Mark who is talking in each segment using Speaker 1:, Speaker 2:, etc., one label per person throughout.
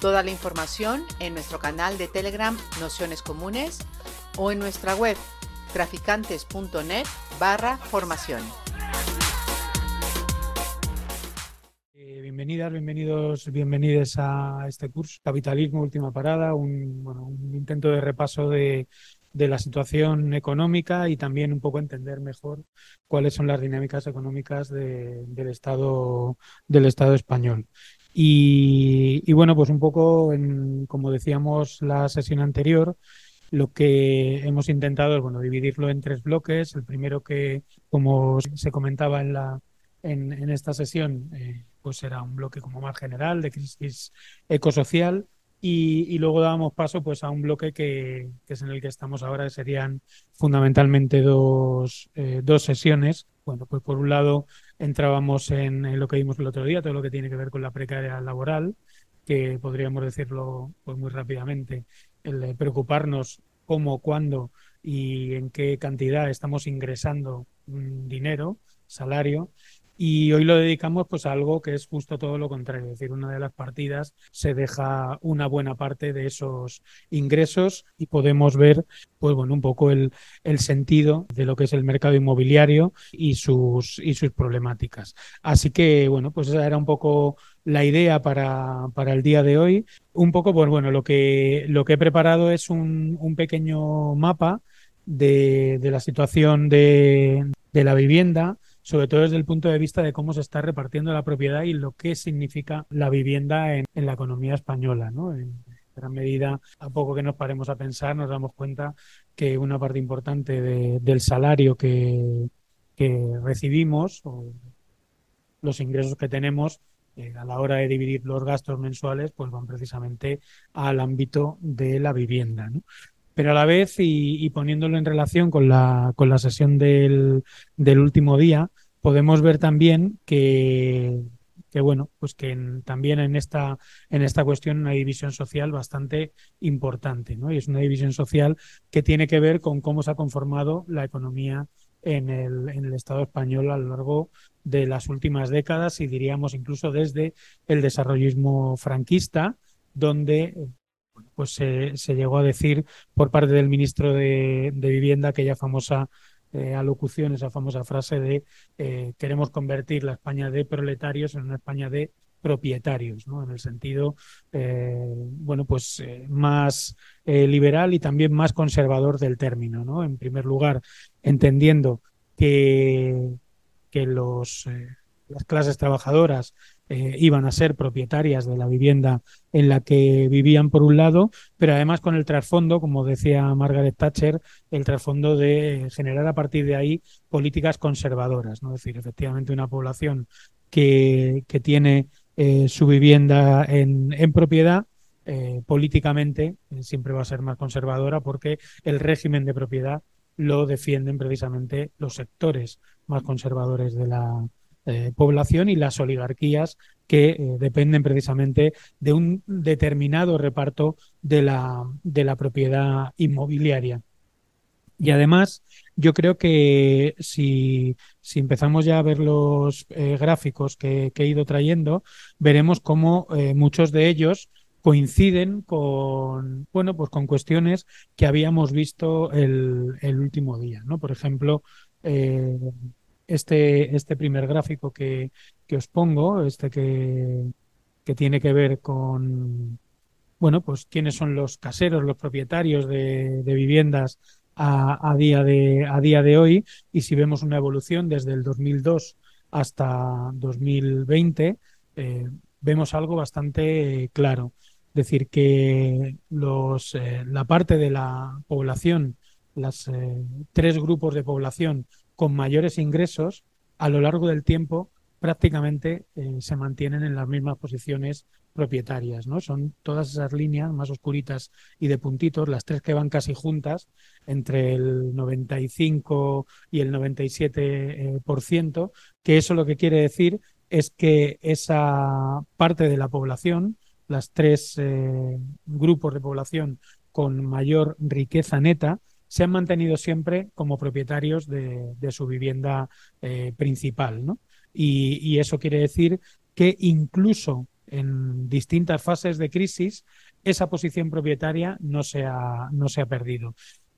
Speaker 1: Toda la información en nuestro canal de Telegram Nociones Comunes o en nuestra web traficantes.net barra formación.
Speaker 2: Eh, Bienvenidas, bienvenidos, bienvenidas a este curso Capitalismo Última Parada, un, bueno, un intento de repaso de, la situación económica y también un poco entender mejor cuáles son las dinámicas económicas de- del Estado del Estado español. Y, bueno, pues un poco, en, como decíamos la sesión anterior, lo que hemos intentado es bueno, dividirlo en tres bloques. El primero que, como se comentaba en la en, en esta sesión, eh, pues era un bloque como más general de crisis ecosocial. Y, y luego dábamos paso pues a un bloque que, que es en el que estamos ahora, que serían fundamentalmente dos, eh, dos sesiones. Bueno, pues por un lado entrábamos en, lo que vimos el otro día, todo lo que tiene que ver con la precariedad laboral, que podríamos decirlo pues muy rápidamente, el de preocuparnos cómo, cuándo y en qué cantidad estamos ingresando mm, dinero, salario. Y hoy lo dedicamos pues a algo que es justo todo lo contrario, es decir, una de las partidas se deja una buena parte de esos ingresos y podemos ver pues bueno, un poco el, el sentido de lo que es el mercado inmobiliario y sus, y sus problemáticas. Así que bueno, pues esa era un poco la idea para, para el día de hoy. Un poco, pues bueno, lo que, lo que he preparado es un, un pequeño mapa de, de la situación de, de la vivienda, sobre todo desde el punto de vista de cómo se está repartiendo la propiedad y lo que significa la vivienda en, en la economía española, ¿no? En gran medida, a poco que nos paremos a pensar, nos damos cuenta que una parte importante de- del salario que, que recibimos o los ingresos que tenemos eh, a la hora de dividir los gastos mensuales, pues van precisamente al ámbito de la vivienda, ¿no? Pero a la vez, y, y poniéndolo en relación con la, con la sesión del, del último día, podemos ver también que, bueno, pues que también en esta, en esta cuestión una división social bastante importante, ¿no? Y es una división social que tiene que ver con cómo se ha conformado la economía en el, en el Estado español a lo largo de las últimas décadas y diríamos incluso desde el desarrollismo franquista, donde pues se, llegó a decir por parte del ministro de Vivienda aquella famosa eh, alocución, esa famosa frase de eh, queremos convertir la España de proletarios en una España de propietarios, ¿no? En el sentido, eh, bueno, pues eh, más liberal y también más conservador del término, ¿no? En primer lugar, entendiendo que, que los, las clases trabajadoras eh, iban a ser propietarias de la vivienda en la que vivían por un lado, pero además con el trasfondo, como decía Margaret Thatcher, el trasfondo de generar a partir de ahí políticas conservadoras, ¿no? Es decir, efectivamente una población que, que tiene eh, su vivienda en, en propiedad, eh, políticamente siempre va a ser más conservadora porque el régimen de propiedad lo defienden precisamente los sectores más conservadores de la eh, población y las oligarquías que eh, dependen precisamente de un determinado reparto de la, de la propiedad inmobiliaria. Y además, yo creo que si, si empezamos ya a ver los eh, gráficos que, he ido trayendo, veremos cómo muchos de ellos coinciden con, bueno, pues con cuestiones que habíamos visto el, el último día, ¿no? Por ejemplo, este, este primer gráfico que, que os pongo, este que, que tiene que ver con, bueno, pues quiénes son los caseros, los propietarios de, viviendas a, día de, a día de hoy, y si vemos una evolución desde el 2002 hasta 2020, eh, vemos algo bastante claro. Es decir, que los, eh, la parte de la población, los tres grupos de población con mayores ingresos, a lo largo del tiempo prácticamente eh, se mantienen en las mismas posiciones propietarias, ¿no? Son todas esas líneas más oscuritas y de puntitos, las tres que van casi juntas, entre el 95 y el 97%, por ciento, que eso lo que quiere decir es que esa parte de la población, las tres eh, grupos de población con mayor riqueza neta, se han mantenido siempre como propietarios de, su vivienda eh, principal. ¿no? Y, eso quiere decir que incluso en distintas fases de crisis, esa posición propietaria no se ha, no se ha perdido.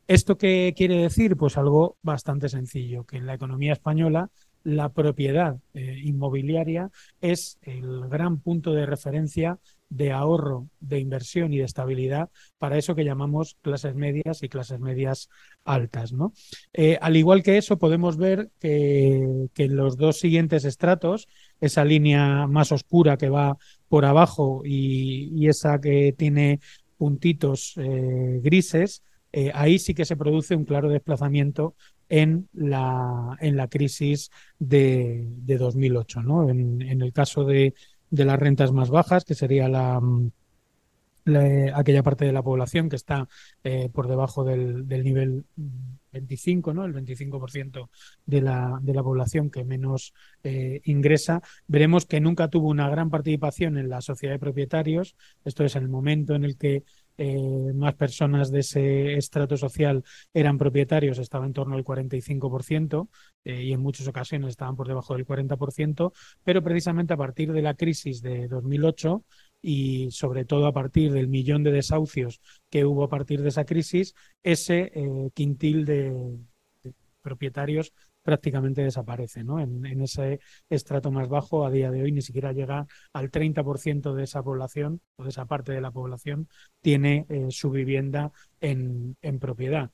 Speaker 2: ¿Esto qué quiere decir? Pues algo bastante sencillo, que en la economía española la propiedad eh, inmobiliaria es el gran punto de referencia de ahorro, de inversión y de estabilidad para eso que llamamos clases medias y clases medias altas. ¿no? Eh, al igual que eso, podemos ver que, en los dos siguientes estratos, esa línea más oscura que va por abajo y, esa que tiene puntitos eh, grises, ahí sí que se produce un claro desplazamiento en la, en la crisis de, de 2008. ¿no? En, el caso de, de, las rentas más bajas, que sería la, aquella parte de la población que está eh, por debajo del, del, nivel 25, ¿no? el 25% de la, de la población que menos eh, ingresa, veremos que nunca tuvo una gran participación en la sociedad de propietarios. Esto es el momento en el que eh, más personas de ese estrato social eran propietarios, estaba en torno al 45% eh, y en muchas ocasiones estaban por debajo del 40%, pero precisamente a partir de la crisis de 2008 y sobre todo a partir del millón de desahucios que hubo a partir de esa crisis, ese eh, quintil de, de propietarios prácticamente desaparece. ¿no? En, ese estrato más bajo, a día de hoy, ni siquiera llega al 30% de esa población o de esa parte de la población tiene eh, su vivienda en, propiedad.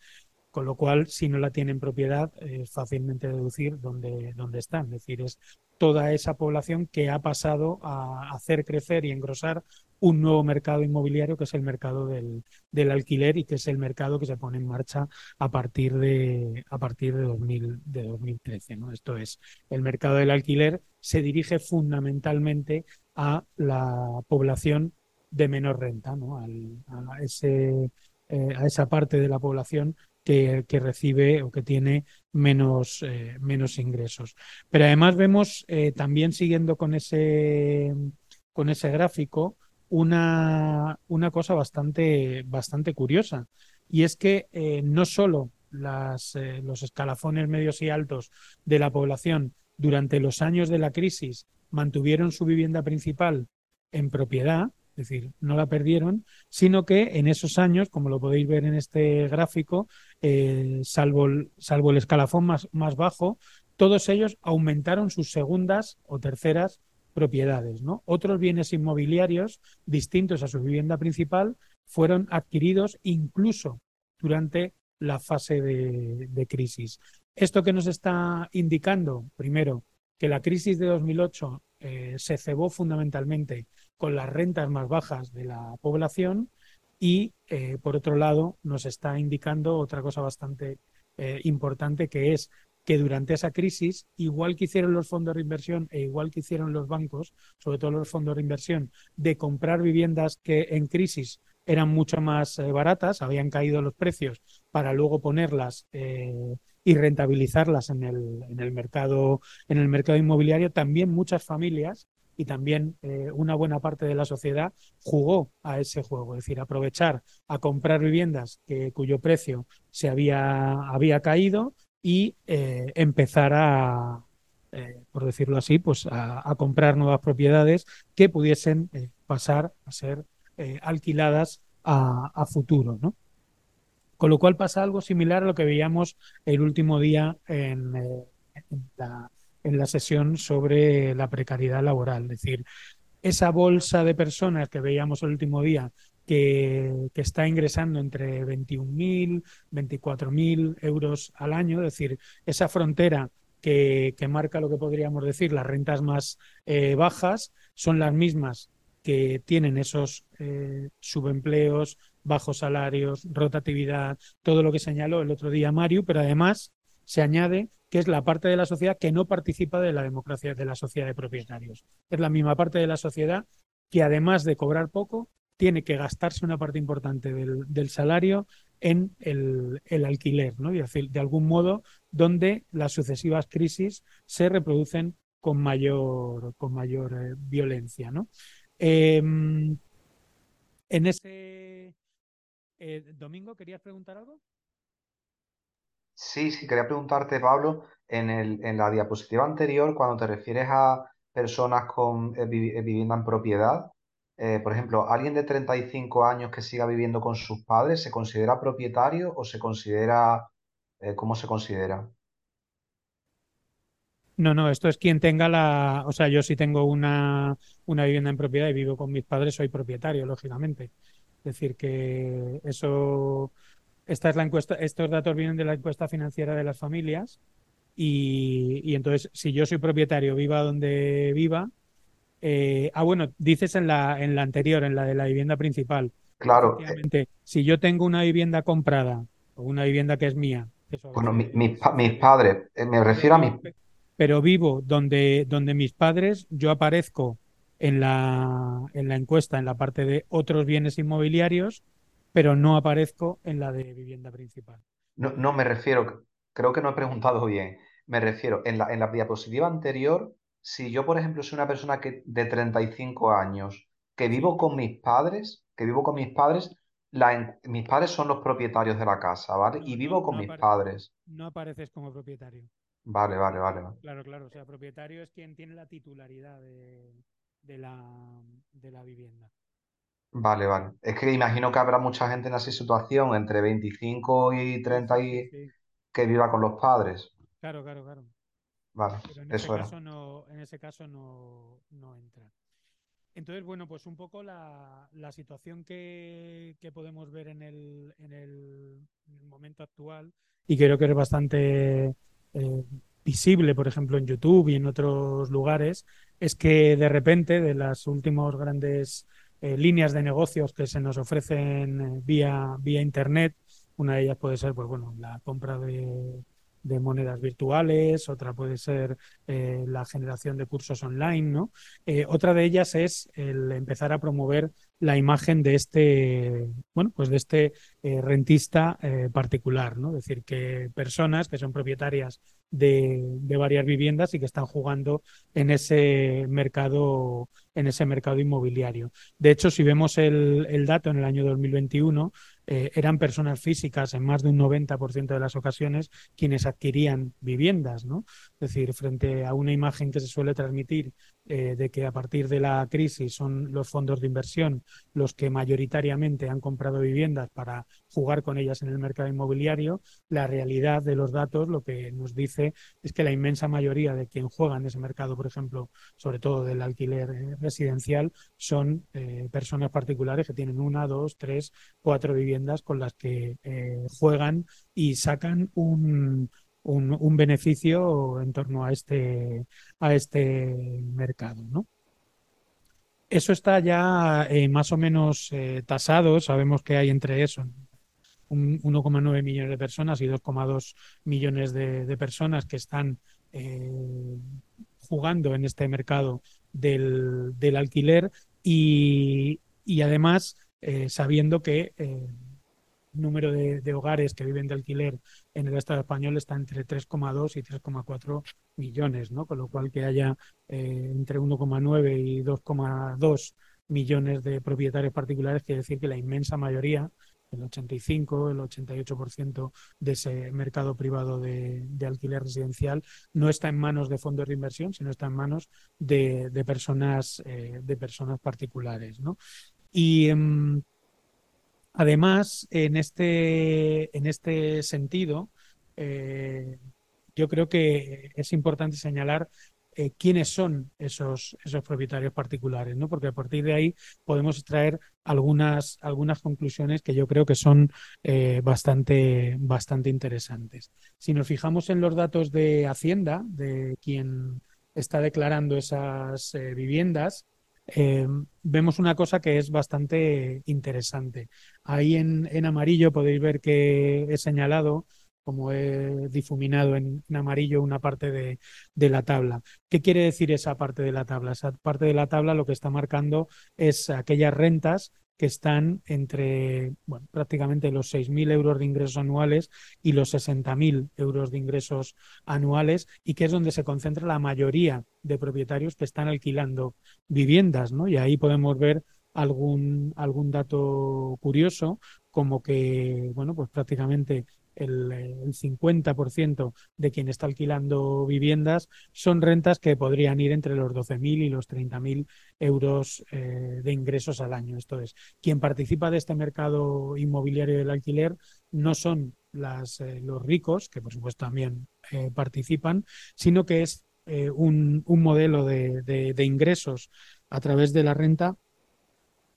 Speaker 2: Con lo cual, si no la tiene en propiedad, es fácilmente deducir dónde, dónde están. Es decir, es toda esa población que ha pasado a hacer crecer y engrosar un nuevo mercado inmobiliario que es el mercado del, del, alquiler y que es el mercado que se pone en marcha a partir de, a partir de, 2000, de 2013. ¿no? Esto es, el mercado del alquiler se dirige fundamentalmente a la población de menor renta, ¿no? Al, a, ese, eh, a esa parte de la población que, que, recibe o que tiene menos, eh, menos ingresos. Pero además vemos eh, también siguiendo con ese, con ese gráfico, una, una cosa bastante, bastante curiosa. Y es que eh, no solo eh, los escalafones medios y altos de la población durante los años de la crisis mantuvieron su vivienda principal en propiedad, es decir, no la perdieron, sino que en esos años, como lo podéis ver en este gráfico, eh, salvo, el, salvo el escalafón más, más bajo, todos ellos aumentaron sus segundas o terceras propiedades. ¿no? Otros bienes inmobiliarios distintos a su vivienda principal fueron adquiridos incluso durante la fase de, crisis. ¿Esto que nos está indicando? Primero, que la crisis de 2008 eh, se cebó fundamentalmente con las rentas más bajas de la población y, eh, por otro lado, nos está indicando otra cosa bastante eh, importante que es que durante esa crisis, igual que hicieron los fondos de inversión e igual que hicieron los bancos, sobre todo los fondos de inversión, de comprar viviendas que en crisis eran mucho más eh, baratas, habían caído los precios para luego ponerlas eh, y rentabilizarlas en el, en el, mercado, en el mercado inmobiliario, también muchas familias y también eh, una buena parte de la sociedad jugó a ese juego, es decir, aprovechar a comprar viviendas que, cuyo precio se había, había caído y eh, empezar a, eh, por decirlo así, pues a, comprar nuevas propiedades que pudiesen eh, pasar a ser alquiladas a, futuro, ¿no? Con lo cual pasa algo similar a lo que veíamos el último día en, en, la, en la sesión sobre la precariedad laboral, es decir, esa bolsa de personas que veíamos el último día que, está ingresando entre 21.000, 24.000 euros al año, es decir, esa frontera que, que, marca lo que podríamos decir las rentas más eh, bajas son las mismas que tienen esos eh, subempleos, bajos salarios, rotatividad, todo lo que señaló el otro día Mario, pero además se añade que es la parte de la sociedad que no participa de la democracia de la sociedad de propietarios. Es la misma parte de la sociedad que además de cobrar poco, tiene que gastarse una parte importante del, salario en el, alquiler, ¿no? Y de algún modo donde las sucesivas crisis se reproducen con mayor, con mayor eh, violencia, ¿no? Em, en ese eh, domingo, ¿querías preguntar algo?
Speaker 3: Sí, sí, quería preguntarte, Pablo, en, el, en la diapositiva anterior, cuando te refieres a personas con eh, vivienda en propiedad, por ejemplo, ¿alguien de 35 años que siga viviendo con sus padres se considera propietario o se considera, ¿cómo se considera?
Speaker 2: No, no, esto es quien tenga la, o sea, yo si tengo una, una vivienda en propiedad y vivo con mis padres, soy propietario, lógicamente. Es decir, que eso, esta es la encuesta, estos datos vienen de la encuesta financiera de las familias y, y entonces, si yo soy propietario, viva donde viva, eh, ah, bueno, dices en la, en la anterior, en la de la vivienda principal.
Speaker 3: Claro.
Speaker 2: Si yo tengo una vivienda comprada o una vivienda que es mía.
Speaker 3: Bueno, mis padres, eh, me refiero a mis...
Speaker 2: Pero vivo donde, donde mis padres, yo aparezco en la, en la encuesta en la parte de otros bienes inmobiliarios, pero no aparezco en la de vivienda principal.
Speaker 3: No, no me refiero, creo que no he preguntado bien. Me refiero, en la, en la diapositiva anterior, si yo, por ejemplo, soy una persona que, de 35 años, que vivo con mis padres, que vivo con mis padres, mis padres son los propietarios de la casa, ¿vale? y vivo con mis padres.
Speaker 2: No apareces como propietario.
Speaker 3: Vale, vale, vale.
Speaker 2: Claro, claro. O sea, propietario es quien tiene la titularidad de, de la, de la vivienda.
Speaker 3: Vale, vale. Es que imagino que habrá mucha gente en esa situación, entre 25 y 30 y que viva con los padres.
Speaker 2: Claro, claro, claro.
Speaker 3: Vale,
Speaker 2: Pero en
Speaker 3: eso
Speaker 2: ese caso no, en ese caso no, no entra. Entonces, bueno, pues un poco la, la situación que, que, podemos ver en el, en, el, momento actual, y creo que es bastante eh, visible, por ejemplo, en YouTube y en otros lugares, es que de repente de las últimas grandes eh, líneas de negocios que se nos ofrecen eh, vía, vía Internet, una de ellas puede ser pues, bueno, la compra de, de monedas virtuales, otra puede ser eh, la generación de cursos online, ¿no? Eh, otra de ellas es el empezar a promover la imagen de este, bueno, pues de este eh, rentista particular, ¿no? Es decir, que personas que son propietarias de, varias viviendas y que están jugando en ese mercado, en ese mercado inmobiliario. De hecho, si vemos el, el dato en el año 2021, eh, eran personas físicas en más de un 90% de las ocasiones quienes adquirían viviendas, ¿no? Es decir, frente a una imagen que se suele transmitir eh, de que a partir de la crisis son los fondos de inversión los que mayoritariamente han comprado viviendas para jugar con ellas en el mercado inmobiliario, la realidad de los datos lo que nos dice es que la inmensa mayoría de quien juega en ese mercado, por ejemplo, sobre todo del alquiler eh, residencial, son personas particulares que tienen una, dos, tres, cuatro viviendas con las que eh, juegan y sacan un, un, beneficio en torno a este, a este mercado. ¿no? Eso está ya eh, más o menos eh, tasado, sabemos que hay entre eso 1,9 millones de personas y 2,2 millones de, personas que están jugando en este mercado del, del alquiler y, y además sabiendo que número de, hogares que viven de alquiler en el Estado español está entre 3,2 y 3,4 millones, ¿no? Con lo cual que haya eh, entre 1,9 y 2,2 millones de propietarios particulares quiere decir que la inmensa mayoría, el 85, el 88% de ese mercado privado de, alquiler residencial no está en manos de fondos de inversión, sino está en manos de, personas, eh, de personas particulares, ¿no? Y em, Además, en este, en este sentido, eh, yo creo que es importante señalar eh, quiénes son esos, esos propietarios particulares, ¿no? Porque a partir de ahí podemos extraer algunas, algunas conclusiones que yo creo que son eh, bastante, bastante interesantes. Si nos fijamos en los datos de Hacienda, de quien está declarando esas viviendas, eh, vemos una cosa que es bastante interesante. Ahí en, amarillo podéis ver que he señalado como he difuminado en, en amarillo una parte de, de, la tabla. ¿Qué quiere decir esa parte de la tabla? Esa parte de la tabla lo que está marcando es aquellas rentas que están entre prácticamente los 6.000 euros de ingresos anuales y los 60.000 euros de ingresos anuales y que es donde se concentra la mayoría de propietarios que están alquilando viviendas, ¿no? Y ahí podemos ver algún, algún dato curioso, como que, bueno, pues prácticamente el, el 50% de quien está alquilando viviendas son rentas que podrían ir entre los 12.000 y los 30.000 euros eh, de ingresos al año. Esto es, quien participa de este mercado inmobiliario del alquiler no son eh, los ricos, que por supuesto también eh, participan, sino que es un, modelo de, de, de ingresos a través de la renta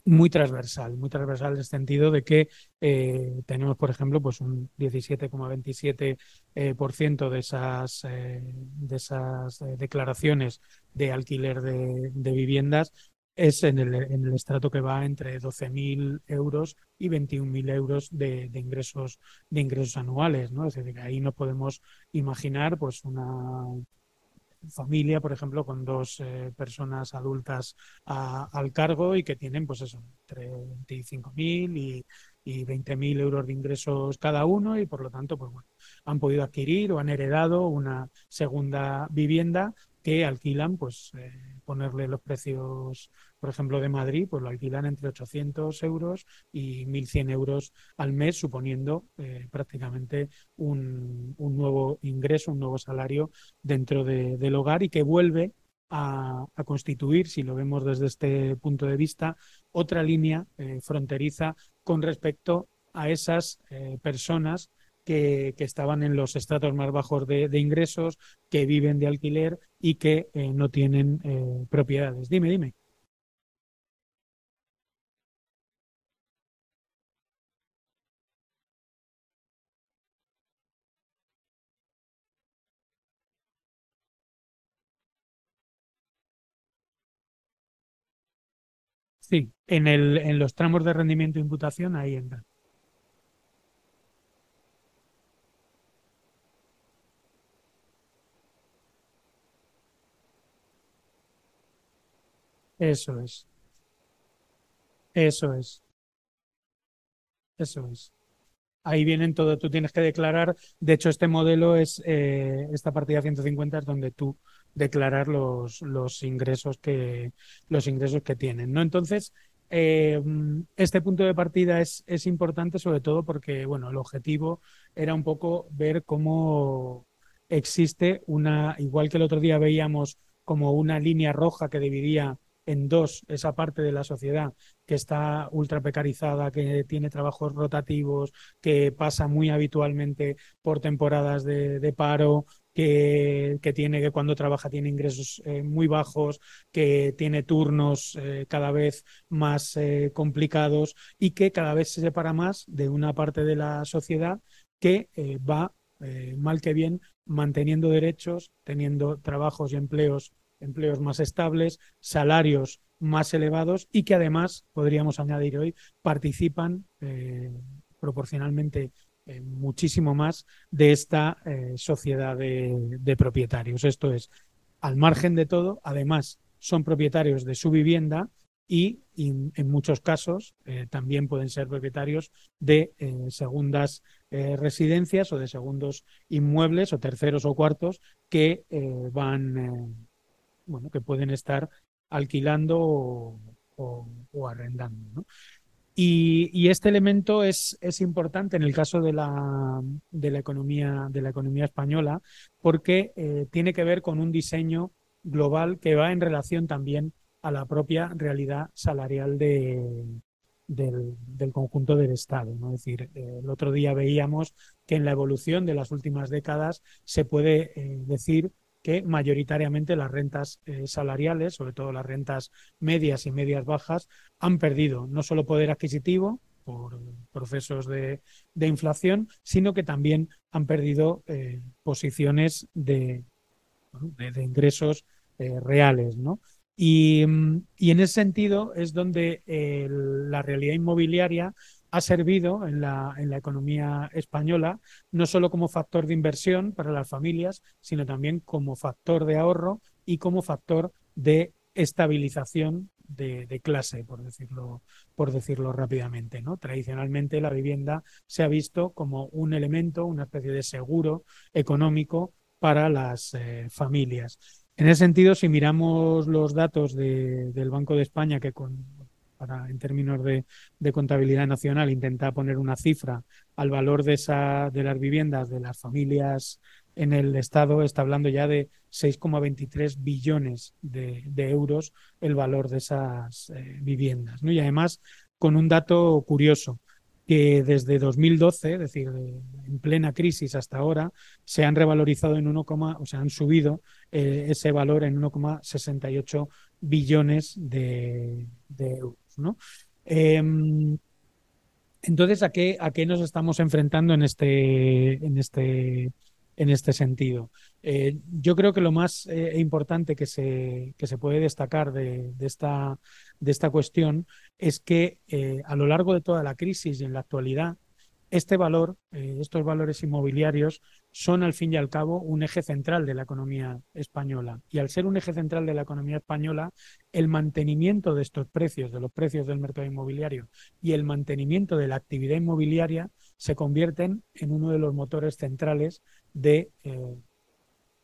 Speaker 2: muy transversal, muy transversal en el sentido de que eh, tenemos, por ejemplo, pues un 17,27% eh, por ciento de esas, eh, de esas declaraciones de alquiler de, viviendas es en el, en el, estrato que va entre 12.000 euros y 21.000 euros de, de, ingresos de ingresos anuales, ¿no? Es decir, ahí no podemos imaginar pues una familia, por ejemplo, con dos eh, personas adultas a, al cargo y que tienen, pues eso, entre 25.000 y, y 20.000 euros de ingresos cada uno y por lo tanto, pues bueno, han podido adquirir o han heredado una segunda vivienda que alquilan, pues eh, ponerle los precios, por ejemplo, de Madrid, pues lo alquilan entre 800 euros y 1.100 euros al mes, suponiendo eh, prácticamente un, nuevo ingreso, un nuevo salario dentro de, del hogar y que vuelve a, a, constituir, si lo vemos desde este punto de vista, otra línea eh, fronteriza con respecto a esas eh, personas que, estaban en los estratos más bajos de, ingresos, que viven de alquiler y que no tienen propiedades. Dime, dime. Sí, en, el, en los tramos de rendimiento e imputación ahí entra. Eso es. Eso es. Eso es. Ahí vienen todo, tú tienes que declarar, de hecho este modelo es, eh, esta partida 150 es donde tú declarar los, los, ingresos, que, los ingresos que tienen, ¿no? Entonces, eh, este punto de partida es, es importante sobre todo porque, bueno, el objetivo era un poco ver cómo existe una, igual que el otro día veíamos como una línea roja que dividía en dos esa parte de la sociedad que está ultra precarizada, que tiene trabajos rotativos, que pasa muy habitualmente por temporadas de, de paro, que, tiene que cuando trabaja tiene ingresos eh, muy bajos, que tiene turnos eh, cada vez más eh, complicados y que cada vez se separa más de una parte de la sociedad que va mal que bien manteniendo derechos, teniendo trabajos y empleos empleos más estables, salarios más elevados y que además, podríamos añadir hoy, participan proporcionalmente eh, muchísimo más de esta eh, sociedad de, propietarios. Esto es, al margen de todo, además son propietarios de su vivienda y, en muchos casos eh, también pueden ser propietarios de segundas residencias o de segundos inmuebles o terceros o cuartos que van bueno, que pueden estar alquilando o, o, o arrendando. ¿no? Y, este elemento es, importante en el caso de la, de la, economía, de la economía española porque eh, tiene que ver con un diseño global que va en relación también a la propia realidad salarial de, del, conjunto del Estado. Es decir, eh, el otro día veíamos que en la evolución de las últimas décadas se puede eh, decir que mayoritariamente las rentas eh, salariales, sobre todo las rentas medias y medias bajas, han perdido no solo poder adquisitivo por procesos de, inflación, sino que también han perdido eh, posiciones de, ingresos eh, reales. ¿no? Y, y, en ese sentido es donde la realidad inmobiliaria ha servido en la, en la economía española no solo como factor de inversión para las familias, sino también como factor de ahorro y como factor de estabilización de, clase, por decirlo, por decirlo rápidamente. ¿no? Tradicionalmente la vivienda se ha visto como un elemento, una especie de seguro económico para las eh, familias. En ese sentido, si miramos los datos del Banco de España, que con, para, en términos de, contabilidad nacional intenta poner una cifra al valor de, esa, de las viviendas de las familias en el Estado, está hablando ya de 6,23 billones de, euros el valor de esas eh, viviendas. ¿no? Y además, con un dato curioso, que desde 2012, es decir, en plena crisis hasta ahora, se han revalorizado en 1, o sea, han subido eh, ese valor en 1,68 billones de, euros. ¿No? Em, entonces, ¿a qué, ¿a qué nos estamos enfrentando en este, este este sentido. Eh, yo creo que lo más eh, importante que se, que se, puede destacar de, esta, de esta cuestión es que eh, a lo largo de toda la crisis y en la actualidad, este valor, estos valores inmobiliarios, son al fin y al cabo un eje central de la economía española. Y al ser un eje central de la economía española, el mantenimiento de estos precios, de los precios del mercado inmobiliario y el mantenimiento de la actividad inmobiliaria se convierten en uno de los motores centrales de, eh,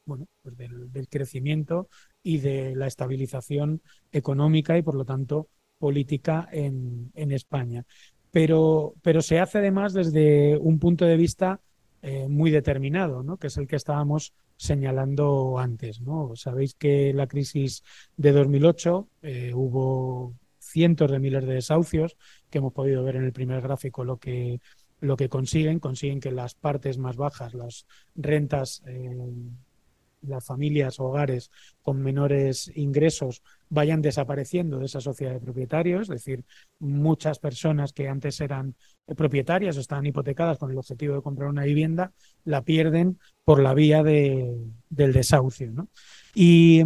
Speaker 2: bueno, pues del, crecimiento y de la estabilización económica y, por lo tanto, política en, España. Pero, pero, se hace además desde un punto de vista eh, muy determinado, ¿no? que es el que estábamos señalando antes. ¿no? Sabéis que la crisis de 2008 eh, hubo cientos de miles de desahucios, que hemos podido ver en el primer gráfico lo que lo que consiguen, consiguen que las partes más bajas, las rentas, eh, las familias, hogares con menores ingresos vayan desapareciendo de esa sociedad de propietarios, es decir, muchas personas que antes eran propietarias o estaban hipotecadas con el objetivo de comprar una vivienda, la pierden por la vía de, del desahucio. Y,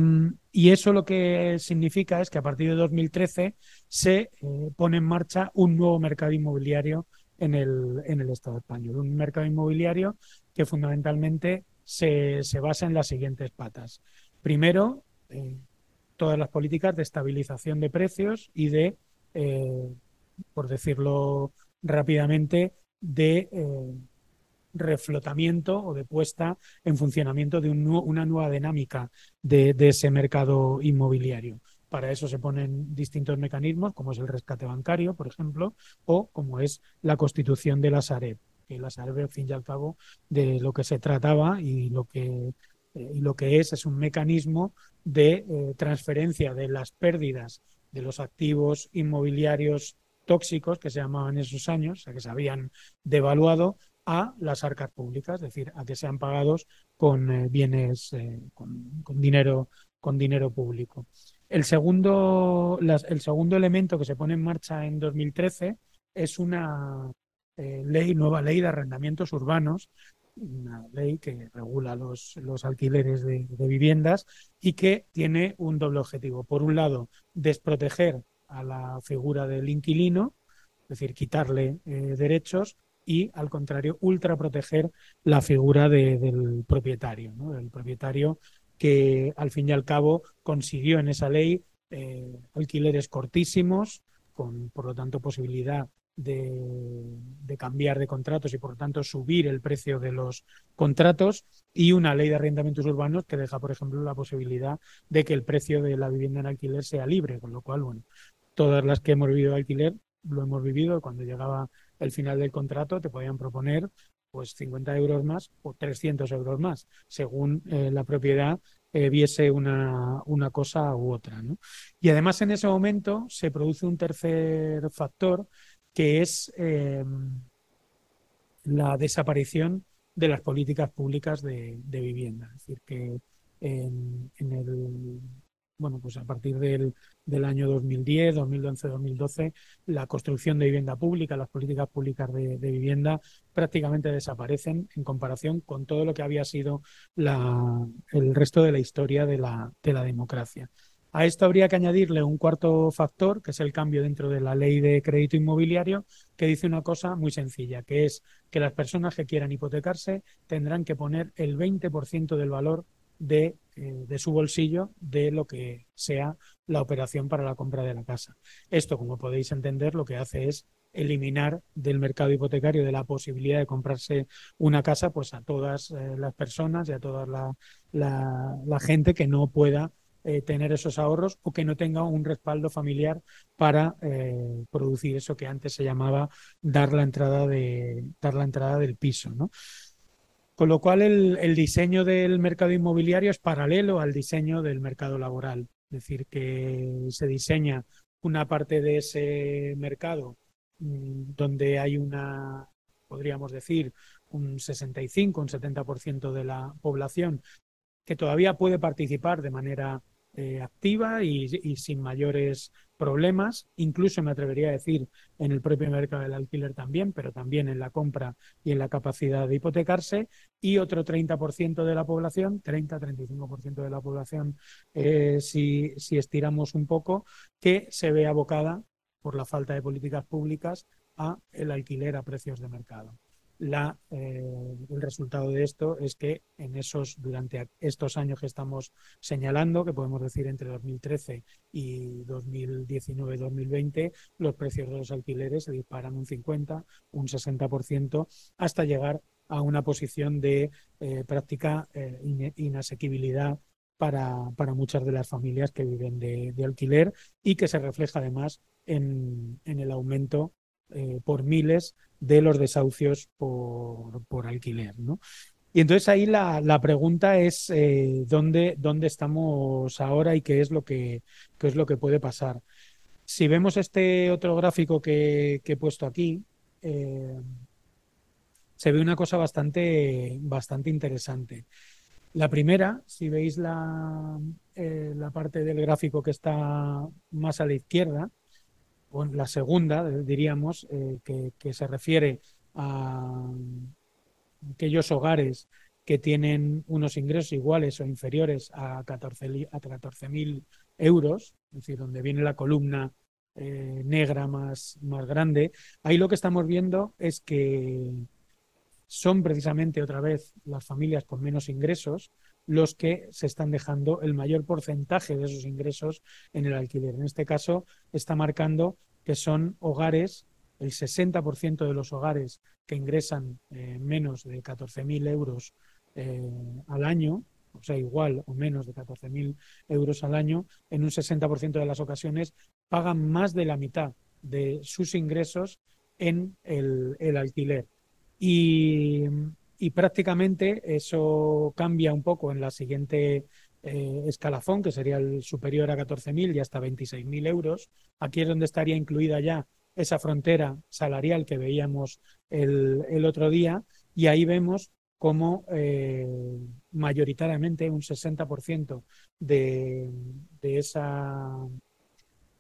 Speaker 2: eso lo que significa es que a partir de 2013 se eh, pone en marcha un nuevo mercado inmobiliario en el, en el Estado español. Un mercado inmobiliario que fundamentalmente se, basa en las siguientes patas. Primero, eh, todas las políticas de estabilización de precios y de, eh, por decirlo rápidamente, de eh, reflotamiento o de puesta en funcionamiento de una nueva dinámica de, ese mercado inmobiliario. Para eso se ponen distintos mecanismos, como es el rescate bancario, por ejemplo, o como es la constitución de la Sareb, que la Sareb, al fin y al cabo, de lo que se trataba y lo que, eh, y lo que es, es un mecanismo de eh, transferencia de las pérdidas de los activos inmobiliarios tóxicos que se llamaban en esos años, o sea, que se habían devaluado, a las arcas públicas, es decir, a que sean pagados con eh, bienes, con, dinero, con dinero público. El segundo, el segundo elemento que se pone en marcha en 2013 es una ley, nueva ley de arrendamientos urbanos, una ley que regula los, los alquileres de, viviendas y que tiene un doble objetivo. Por un lado, desproteger a la figura del inquilino, es decir, quitarle eh, derechos, y, al contrario, ultraproteger la figura del propietario, el propietario que al fin y al cabo consiguió en esa ley eh, alquileres cortísimos, con por lo tanto posibilidad de, cambiar de contratos y por lo tanto subir el precio de los contratos y una ley de arrendamientos urbanos que deja, por ejemplo, la posibilidad de que el precio de la vivienda en alquiler sea libre, con lo cual, bueno, todas las que hemos vivido alquiler lo hemos vivido. Cuando llegaba el final del contrato te podían proponer pues 50 euros más o 300 euros más, según eh, la propiedad eh, viese una, una, cosa u otra. ¿no? Y además en ese momento se produce un tercer factor que es eh, la desaparición de las políticas públicas de, vivienda. Es decir, que en, el bueno, pues a partir del, año 2010, 2011, 2012, la construcción de vivienda pública, las políticas públicas de, vivienda prácticamente desaparecen en comparación con todo lo que había sido el resto de la historia de la, democracia. A esto habría que añadirle un cuarto factor, que es el cambio dentro de la ley de crédito inmobiliario, que dice una cosa muy sencilla, que es que las personas que quieran hipotecarse tendrán que poner el 20% del valor de, eh, de, su bolsillo de lo que sea la operación para la compra de la casa. Esto, como podéis entender, lo que hace es eliminar del mercado hipotecario de la posibilidad de comprarse una casa pues a todas eh, las personas y a toda la, la gente que no pueda eh, tener esos ahorros o que no tenga un respaldo familiar para eh, producir eso que antes se llamaba dar la entrada, de, dar la entrada del piso. ¿no? Con lo cual el, diseño del mercado inmobiliario es paralelo al diseño del mercado laboral. Es decir, que se diseña una parte de ese mercado mmm, donde hay una, podríamos decir, un 65, un 70% de la población que todavía puede participar de manera eh, activa y, sin mayores problemas, incluso me atrevería a decir en el propio mercado del alquiler también, pero también en la compra y en la capacidad de hipotecarse, y otro 30% de la población, 30-35% de la población, eh, si, si estiramos un poco, que se ve abocada por la falta de políticas públicas a el alquiler a precios de mercado eh, el resultado de esto es que en esos, durante estos años que estamos señalando, que podemos decir entre 2013 y 2019-2020, los precios de los alquileres se disparan un 50, un 60%, hasta llegar a una posición de eh, práctica eh, in inasequibilidad para, para, muchas de las familias que viven de, de, alquiler y que se refleja además en, en el aumento por miles de los desahucios por, por alquiler. ¿no? Y entonces ahí la, la pregunta es eh, ¿dónde, dónde estamos ahora y qué es lo que, qué es lo que puede pasar. Si vemos este otro gráfico que, que he puesto aquí, eh, se ve una cosa bastante, bastante interesante. La primera, si veis la, eh, la parte del gráfico que está más a la izquierda, la segunda, diríamos, eh, que, se refiere a aquellos hogares que tienen unos ingresos iguales o inferiores a 14.000 a 14 euros, es decir, donde viene la columna eh, negra más, más grande, ahí lo que estamos viendo es que son precisamente otra vez las familias con menos ingresos los que se están dejando el mayor porcentaje de esos ingresos en el alquiler. En este caso está marcando que son hogares, el 60% de los hogares que ingresan eh, menos de 14.000 euros eh, al año, o sea, igual o menos de 14.000 euros al año, en un 60% de las ocasiones pagan más de la mitad de sus ingresos en el, el alquiler. Y, y prácticamente eso cambia un poco en la siguiente eh, escalafón, que sería el superior a 14.000 y hasta 26.000 euros. Aquí es donde estaría incluida ya esa frontera salarial que veíamos el, otro día y ahí vemos cómo eh, mayoritariamente un 60% de, de esa,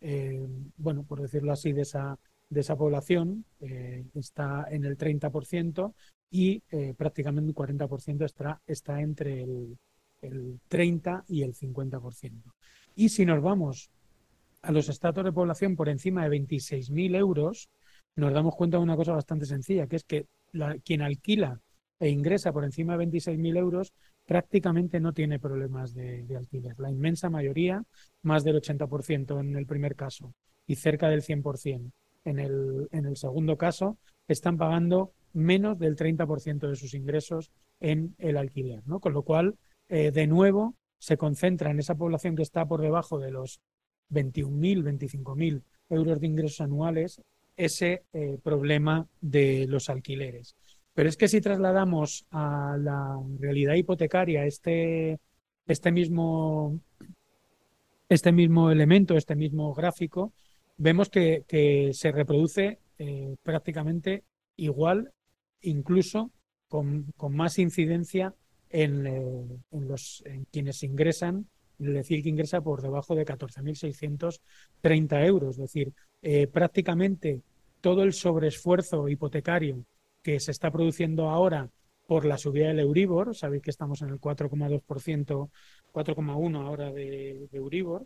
Speaker 2: eh, bueno, por decirlo así, de esa de esa población está en el 30% y eh, prácticamente un 40% está, está entre el, el 30 y el 50%. Y si nos vamos a los estados de población por encima de 26.000 euros, nos damos cuenta de una cosa bastante sencilla, que es que la, quien alquila e ingresa por encima de 26.000 euros prácticamente no tiene problemas de, de, alquiler. La inmensa mayoría, más del 80% en el primer caso y cerca del 100% en el, en el segundo caso, están pagando menos del 30% de sus ingresos en el alquiler, ¿no? Con lo cual, eh, de nuevo, se concentra en esa población que está por debajo de los 21.000, 25.000 euros de ingresos anuales ese eh, problema de los alquileres. Pero es que si trasladamos a la realidad hipotecaria este, este, mismo, este mismo elemento, este mismo gráfico, vemos que, se reproduce eh, prácticamente igual, incluso con, con más incidencia en, eh, en, los, en quienes ingresan, es decir, que ingresa por debajo de 14.630 euros. Es decir, eh, prácticamente todo el sobreesfuerzo hipotecario que se está produciendo ahora por la subida del Euribor, sabéis que estamos en el 4,2%, 4,1 ahora de, de Euribor,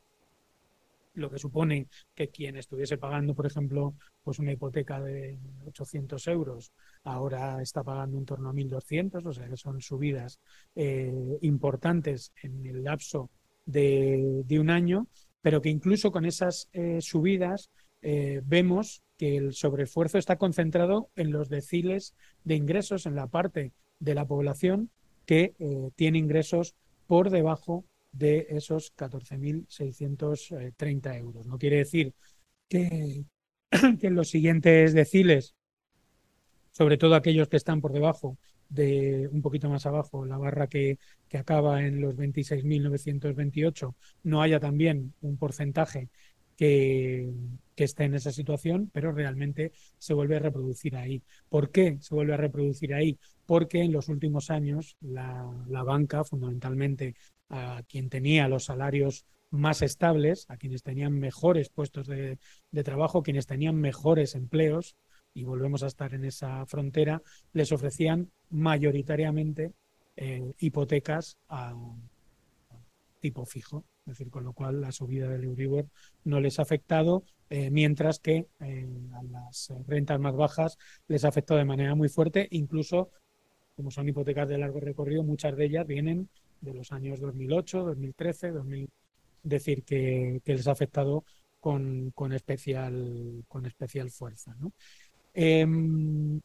Speaker 2: lo que supone que quien estuviese pagando, por ejemplo, pues una hipoteca de 800 euros, ahora está pagando en torno a 1.200, o sea que son subidas eh, importantes en el lapso de, un año, pero que incluso con esas eh, subidas eh, vemos que el sobreesfuerzo está concentrado en los deciles de ingresos, en la parte de la población que tiene ingresos por debajo de esos 14.630 euros. No quiere decir que, que en los siguientes deciles, sobre todo aquellos que están por debajo de un poquito más abajo, la barra que, que acaba en los 26.928, no haya también un porcentaje que, que, esté en esa situación, pero realmente se vuelve a reproducir ahí. ¿Por qué se vuelve a reproducir ahí? Porque en los últimos años la, la banca, fundamentalmente a quien tenía los salarios más estables, a quienes tenían mejores puestos de, trabajo, quienes tenían mejores empleos, y volvemos a estar en esa frontera, les ofrecían mayoritariamente eh, hipotecas a, tipo fijo, es decir, con lo cual la subida del Euribor no les ha afectado, eh, mientras que eh, a las rentas más bajas les ha afectado de manera muy fuerte, incluso como son hipotecas de largo recorrido, muchas de ellas vienen de los años 2008, 2013, 2000, decir que, les ha afectado con, especial, con especial fuerza. Em,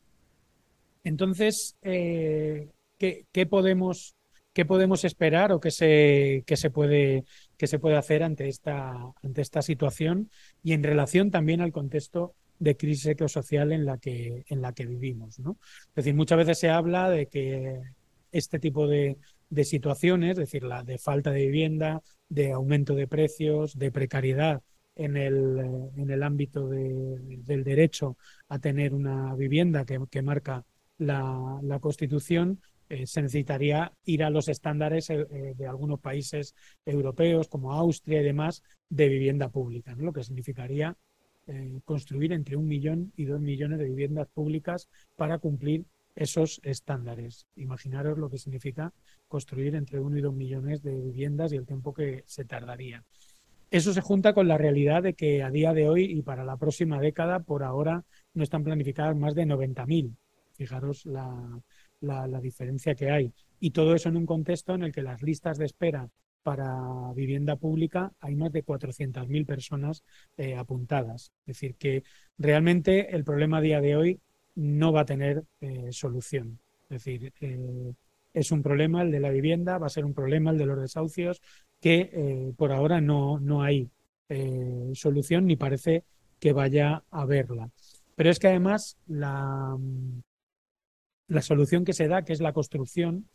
Speaker 2: entonces, eh, ¿qué, podemos, ¿qué podemos esperar o qué se, se, puede, qué se puede hacer ante esta, ante esta situación y en relación también al contexto de crisis ecosocial en la que, en la que vivimos? ¿no? Es decir, muchas veces se habla de que este tipo de, de situaciones, es decir, la de falta de vivienda, de aumento de precios, de precariedad en el, en el ámbito del derecho a tener una vivienda que, marca la, Constitución, eh, se necesitaría ir a los estándares eh, eh, de algunos países europeos como Austria y demás de vivienda pública, lo que significaría construir entre un millón y dos millones de viviendas públicas para cumplir esos estándares. Imaginaros lo que significa construir entre uno y dos millones de viviendas y el tiempo que se tardaría. Eso se junta con la realidad de que a día de hoy y para la próxima década, por ahora, no están planificadas más de 90.000. Fijaros la, diferencia que hay. Y todo eso en un contexto en el que las listas de espera para vivienda pública hay más de 400.000 personas eh, apuntadas. Es decir, que realmente el problema a día de hoy no va a tener eh, solución. Es decir, eh, es un problema el de la vivienda, va a ser un problema el de los desahucios, que eh, por ahora no, no hay solución ni parece que vaya a haberla. Pero es que además la, la solución que se da, que es la construcción,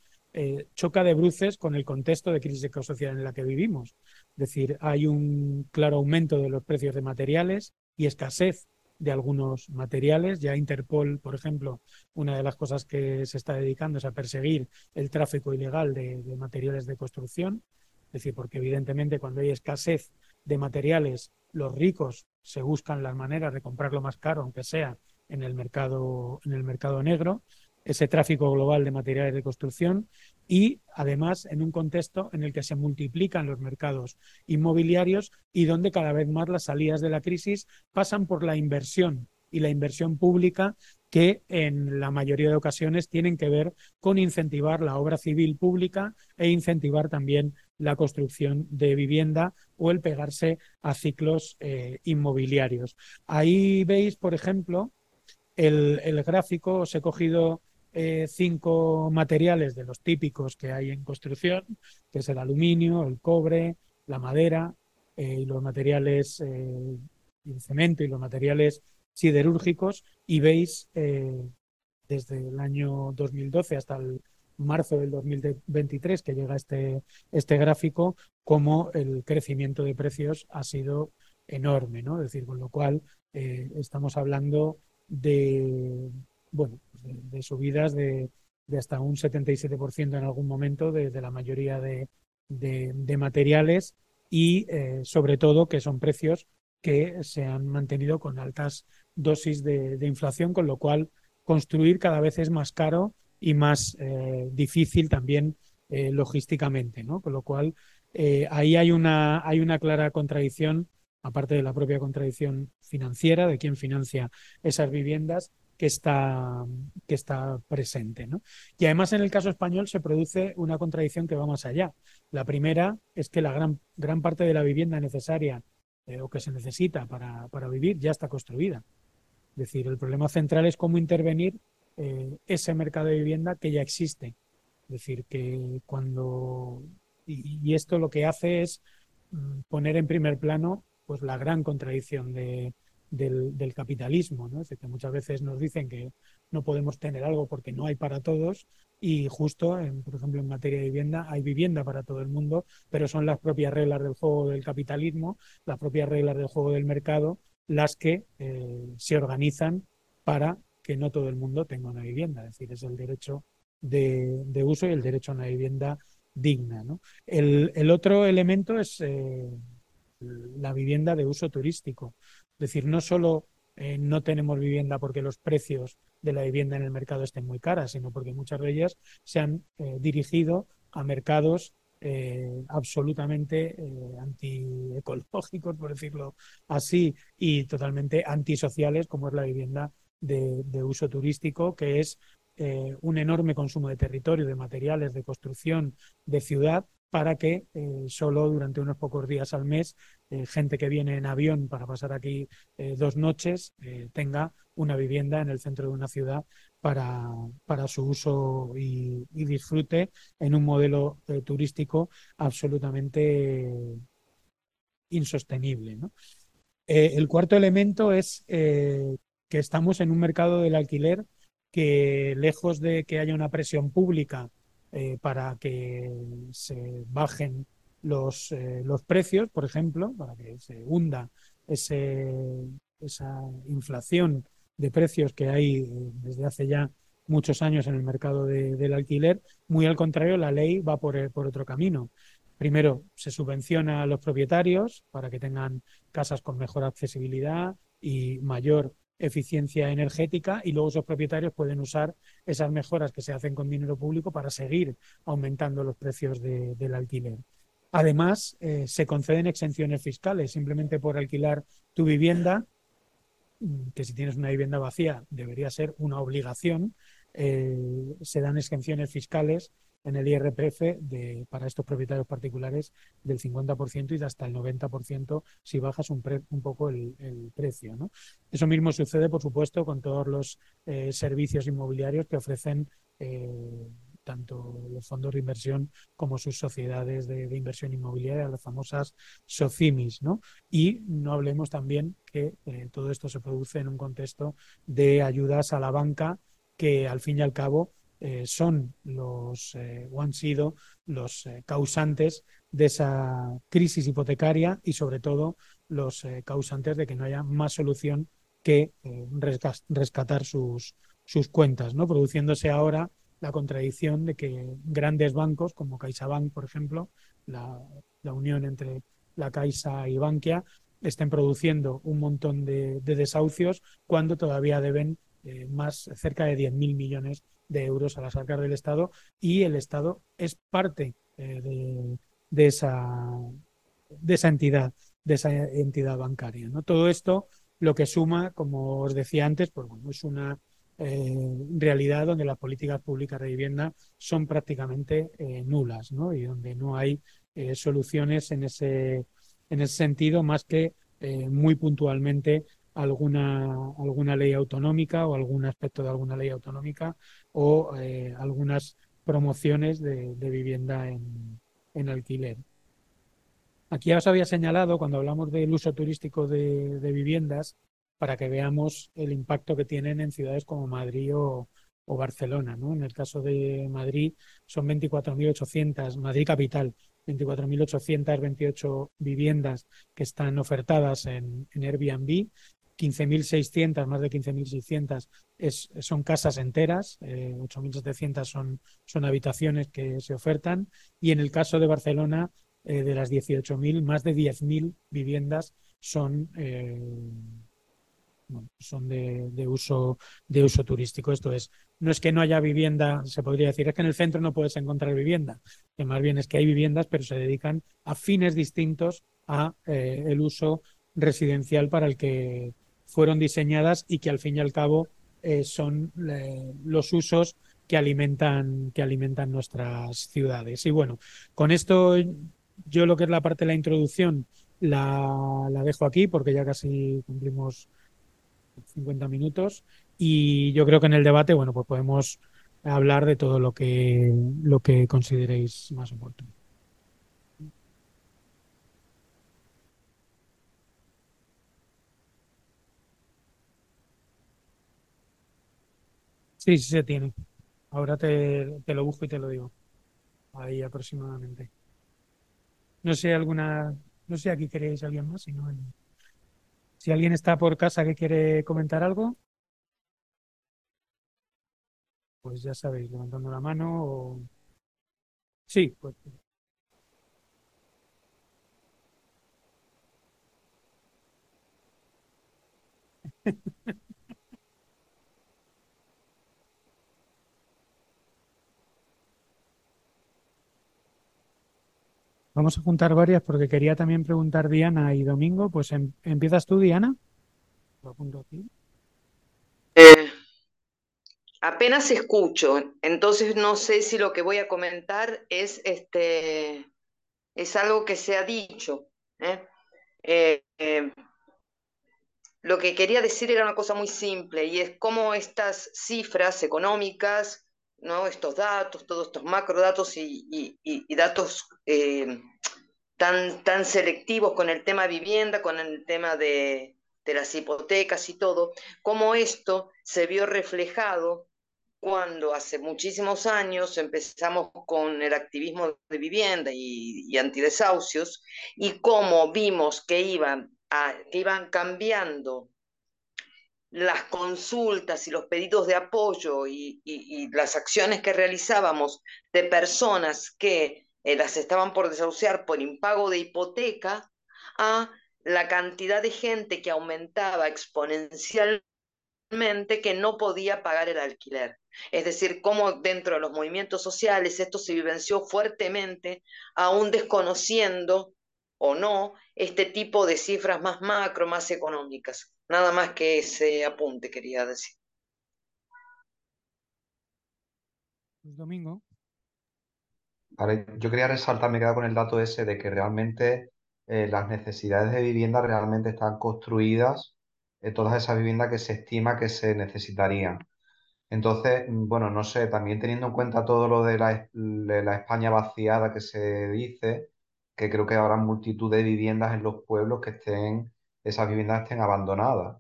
Speaker 2: choca de bruces con el contexto de crisis ecosocial en la que vivimos. Es decir, hay un claro aumento de los precios de materiales y escasez de algunos materiales. Ya Interpol, por ejemplo, una de las cosas que se está dedicando es a perseguir el tráfico ilegal de, materiales de construcción. Es decir, porque evidentemente cuando hay escasez de materiales, los ricos se buscan las maneras de comprarlo más caro, aunque sea en el mercado, en el mercado negro ese tráfico global de materiales de construcción y además en un contexto en el que se multiplican los mercados inmobiliarios y donde cada vez más las salidas de la crisis pasan por la inversión y la inversión pública que en la mayoría de ocasiones tienen que ver con incentivar la obra civil pública e incentivar también la construcción de vivienda o el pegarse a ciclos eh, inmobiliarios. Ahí veis, por ejemplo, el, el gráfico, os he cogido eh, cinco materiales de los típicos que hay en construcción, que es el aluminio, el cobre, la madera eh, y los materiales, eh, el cemento y los materiales siderúrgicos, y veis desde el año 2012 hasta el marzo del 2023 que llega este, este gráfico, cómo el crecimiento de precios ha sido enorme, ¿no? Es decir, con lo cual estamos hablando de bueno, de, subidas de, hasta un 77% en algún momento de, la mayoría de, materiales y eh, sobre todo que son precios que se han mantenido con altas dosis de, inflación, con lo cual construir cada vez es más caro y más eh, difícil también eh, logísticamente, ¿no? Con lo cual ahí hay una, hay una clara contradicción aparte de la propia contradicción financiera de quién financia esas viviendas, que está, que está presente. ¿no? Y además en el caso español se produce una contradicción que va más allá. La primera es que la gran, gran parte de la vivienda necesaria eh, o que se necesita para, para, vivir ya está construida. Es decir, el problema central es cómo intervenir eh, ese mercado de vivienda que ya existe. Es decir, que cuando... Y, y esto lo que hace es mm, poner en primer plano pues la gran contradicción de, del, capitalismo, ¿no? Es decir, que muchas veces nos dicen que no podemos tener algo porque no hay para todos y justo, en, por ejemplo, en materia de vivienda, hay vivienda para todo el mundo, pero son las propias reglas del juego del capitalismo, las propias reglas del juego del mercado, las que eh, se organizan para que no todo el mundo tenga una vivienda, es decir, es el derecho de, uso y el derecho a una vivienda digna. ¿no? El, otro elemento es eh, la vivienda de uso turístico. Es decir, no solo eh, no tenemos vivienda porque los precios de la vivienda en el mercado estén muy caras, sino porque muchas de ellas se han eh, dirigido a mercados eh, absolutamente antiecológicos, por decirlo así, y totalmente antisociales, como es la vivienda de, uso turístico, que es un enorme consumo de territorio, de materiales, de construcción, de ciudad, para que solo durante unos pocos días al mes, eh, gente que viene en avión para pasar aquí eh, dos noches, tenga una vivienda en el centro de una ciudad para, para su uso y, disfrute en un modelo turístico absolutamente insostenible. el cuarto elemento es que estamos en un mercado del alquiler que lejos de que haya una presión pública eh, para que se bajen los, eh, los precios, por ejemplo, para que se hunda esa inflación de precios que hay eh, desde hace ya muchos años en el mercado del alquiler. Muy al contrario, la ley va por, por otro camino. Primero, se subvenciona a los propietarios para que tengan casas con mejor accesibilidad y mayor eficiencia energética y luego esos propietarios pueden usar esas mejoras que se hacen con dinero público para seguir aumentando los precios del alquiler. Además, eh, se conceden exenciones fiscales simplemente por alquilar tu vivienda, mm, que si tienes una vivienda vacía debería ser una obligación. Eh, se dan exenciones fiscales en el IRPF para estos propietarios particulares del 50% y de hasta el 90% si bajas un, poco el, precio. ¿no? Eso mismo sucede, por supuesto, con todos los eh, servicios inmobiliarios que ofrecen tanto los fondos de inversión como sus sociedades de, inversión inmobiliaria, las famosas SOCIMIS. ¿no? Y no hablemos también que eh, todo esto se produce en un contexto de ayudas a la banca que al fin y al cabo eh, son los eh, o han sido los causantes de esa crisis hipotecaria y sobre todo los causantes de que no haya más solución que rescatar sus, sus cuentas, ¿no? produciéndose ahora la contradicción de que grandes bancos como CaixaBank, por ejemplo, la, la unión entre la Caixa y Bankia, estén produciendo un montón de, de desahucios cuando todavía deben más cerca de 10.000 millones de euros a las arcas del Estado y el Estado es parte eh, de, esa, de esa entidad, de esa entidad bancaria. ¿no? Todo esto lo que suma, como os decía antes, pues bueno, es una eh, realidad donde las políticas públicas de vivienda son prácticamente eh, nulas y donde no hay soluciones en ese, en ese sentido más que muy puntualmente alguna, alguna ley autonómica o algún aspecto de alguna ley autonómica o eh, algunas promociones de, vivienda en, en, alquiler. Aquí ya os había señalado cuando hablamos del uso turístico de, viviendas para que veamos el impacto que tienen en ciudades como Madrid o, Barcelona. ¿no? En el caso de Madrid son 24.800, Madrid capital, 24.828 viviendas que están ofertadas en, Airbnb 15.600, más de 15.600 son casas enteras, 8.700 eh, son, son habitaciones que se ofertan y en el caso de Barcelona, eh, de las 18.000, más de 10.000 viviendas son, eh, son de, de, uso, de uso turístico. Esto es, no es que no haya vivienda, se podría decir, es que en el centro no puedes encontrar vivienda, que más bien es que hay viviendas, pero se dedican a fines distintos a el uso residencial para el que fueron diseñadas y que al fin y al cabo eh, son eh, los usos que alimentan, que alimentan nuestras ciudades. Y bueno, con esto yo lo que es la parte de la introducción la, la dejo aquí porque ya casi cumplimos 50 minutos y yo creo que en el debate, bueno, pues podemos hablar de todo lo que, lo que consideréis más oportuno. Sí, sí se tiene. Ahora te, te lo busco y te lo digo. Ahí aproximadamente. No sé alguna, no sé aquí queréis alguien más, si no, si alguien está por casa que quiere comentar algo, pues ya sabéis, levantando la mano o... Sí, pues... Vamos a juntar varias porque quería también preguntar Diana y Domingo. Pues em- empiezas tú, Diana. Lo apunto aquí.
Speaker 4: Eh, apenas escucho, entonces no sé si lo que voy a comentar es este es algo que se ha dicho. ¿eh? Eh, eh, lo que quería decir era una cosa muy simple y es cómo estas cifras económicas ¿no? Estos datos, todos estos macrodatos y, y, datos eh, tan, tan selectivos con el tema vivienda, con el tema de, de las hipotecas y todo, cómo esto se vio reflejado cuando hace muchísimos años empezamos con el activismo de vivienda y, y antidesahucios y cómo vimos que iban, que iban cambiando las consultas y los pedidos de apoyo y, y, las acciones que realizábamos de personas que eh, las estaban por desahuciar por impago de hipoteca a la cantidad de gente que aumentaba exponencialmente que no podía pagar el alquiler. Es decir, cómo dentro de los movimientos sociales esto se vivenció fuertemente, aún desconociendo o no este tipo de cifras más macro, más económicas. Nada más que ese apunte quería decir.
Speaker 2: Pues Domingo.
Speaker 3: Vale, yo quería resaltar, me he quedado con el dato ese de que realmente eh, las necesidades de vivienda realmente están construidas, eh, todas esas viviendas que se estima que se necesitarían. Entonces, mm, bueno, no sé, también teniendo en cuenta todo lo de la, de la España vaciada que se dice, que creo que habrá multitud de viviendas en los pueblos que estén, esas viviendas estén abandonadas.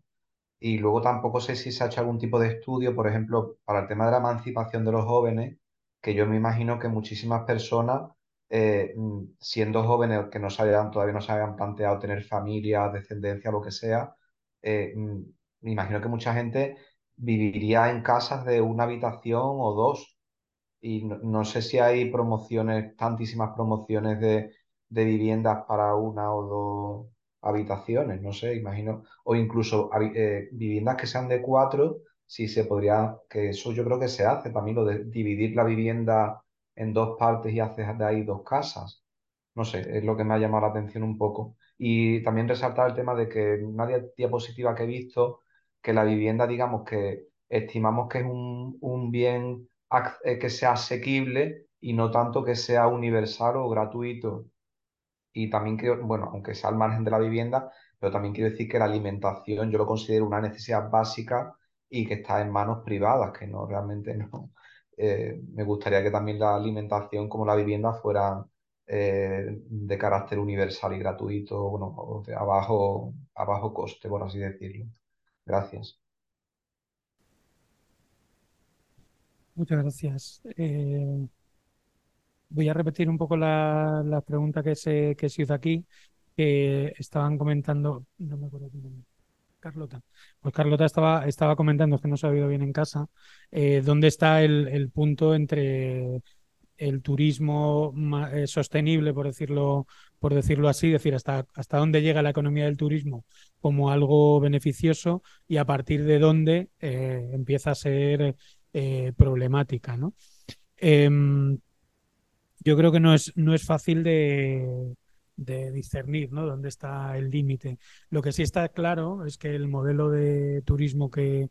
Speaker 3: Y luego tampoco sé si se ha hecho algún tipo de estudio, por ejemplo, para el tema de la emancipación de los jóvenes, que yo me imagino que muchísimas personas, eh, mm, siendo jóvenes que no se hayan, todavía no se habían planteado tener familia, descendencia, lo que sea, eh, mm, me imagino que mucha gente viviría en casas de una habitación o dos. Y no, no sé si hay promociones, tantísimas promociones de, de viviendas para una o dos habitaciones, no sé, imagino, o incluso eh, viviendas que sean de cuatro, si se podría, que eso yo creo que se hace también, lo de dividir la vivienda en dos partes y hacer de ahí dos casas. No sé, es lo que me ha llamado la atención un poco. Y también resaltar el tema de que una dia- diapositiva que he visto, que la vivienda, digamos que estimamos que es un, un bien eh, que sea asequible y no tanto que sea universal o gratuito. Y también creo, bueno, aunque sea al margen de la vivienda, pero también quiero decir que la alimentación yo lo considero una necesidad básica y que está en manos privadas, que no realmente no. Eh, me gustaría que también la alimentación como la vivienda fueran eh, de carácter universal y gratuito, bueno, a bajo coste, por así decirlo. Gracias.
Speaker 2: Muchas gracias. Eh, voy a repetir un poco la, la pregunta que se, que se hizo aquí, que estaban comentando, no me acuerdo Carlota. Pues Carlota estaba, estaba comentando, que no se ha oído bien en casa, eh, dónde está el, punto entre el turismo eh, sostenible, por decirlo, por decirlo así, es decir, hasta, hasta dónde llega la economía del turismo como algo beneficioso y a partir de dónde eh, empieza a ser problemática, ¿no? Yo creo que no es, no es fácil de, de discernir ¿no? dónde está el límite. Lo que sí está claro es que el modelo de turismo que,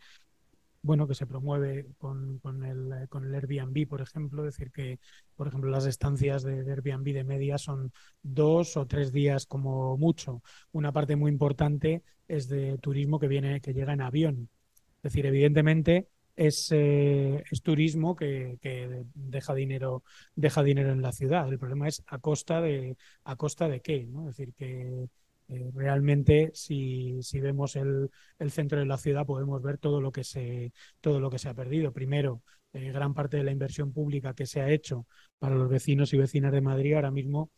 Speaker 2: bueno, que se promueve con, con, el, con el Airbnb, por ejemplo, es decir que, por ejemplo, las estancias de, de, Airbnb de media son dos o tres días como mucho. Una parte muy importante es de turismo que viene, que llega en avión. Es decir, evidentemente es, eh, es turismo que, que, deja dinero, deja dinero en la ciudad. El problema es a costa de, a costa de qué, ¿no? Es decir, que eh, realmente, si, si vemos el, el, centro de la ciudad, podemos ver todo lo que se, todo lo que se ha perdido. Primero, eh, gran parte de la inversión pública que se ha hecho para los vecinos y vecinas de Madrid ahora mismo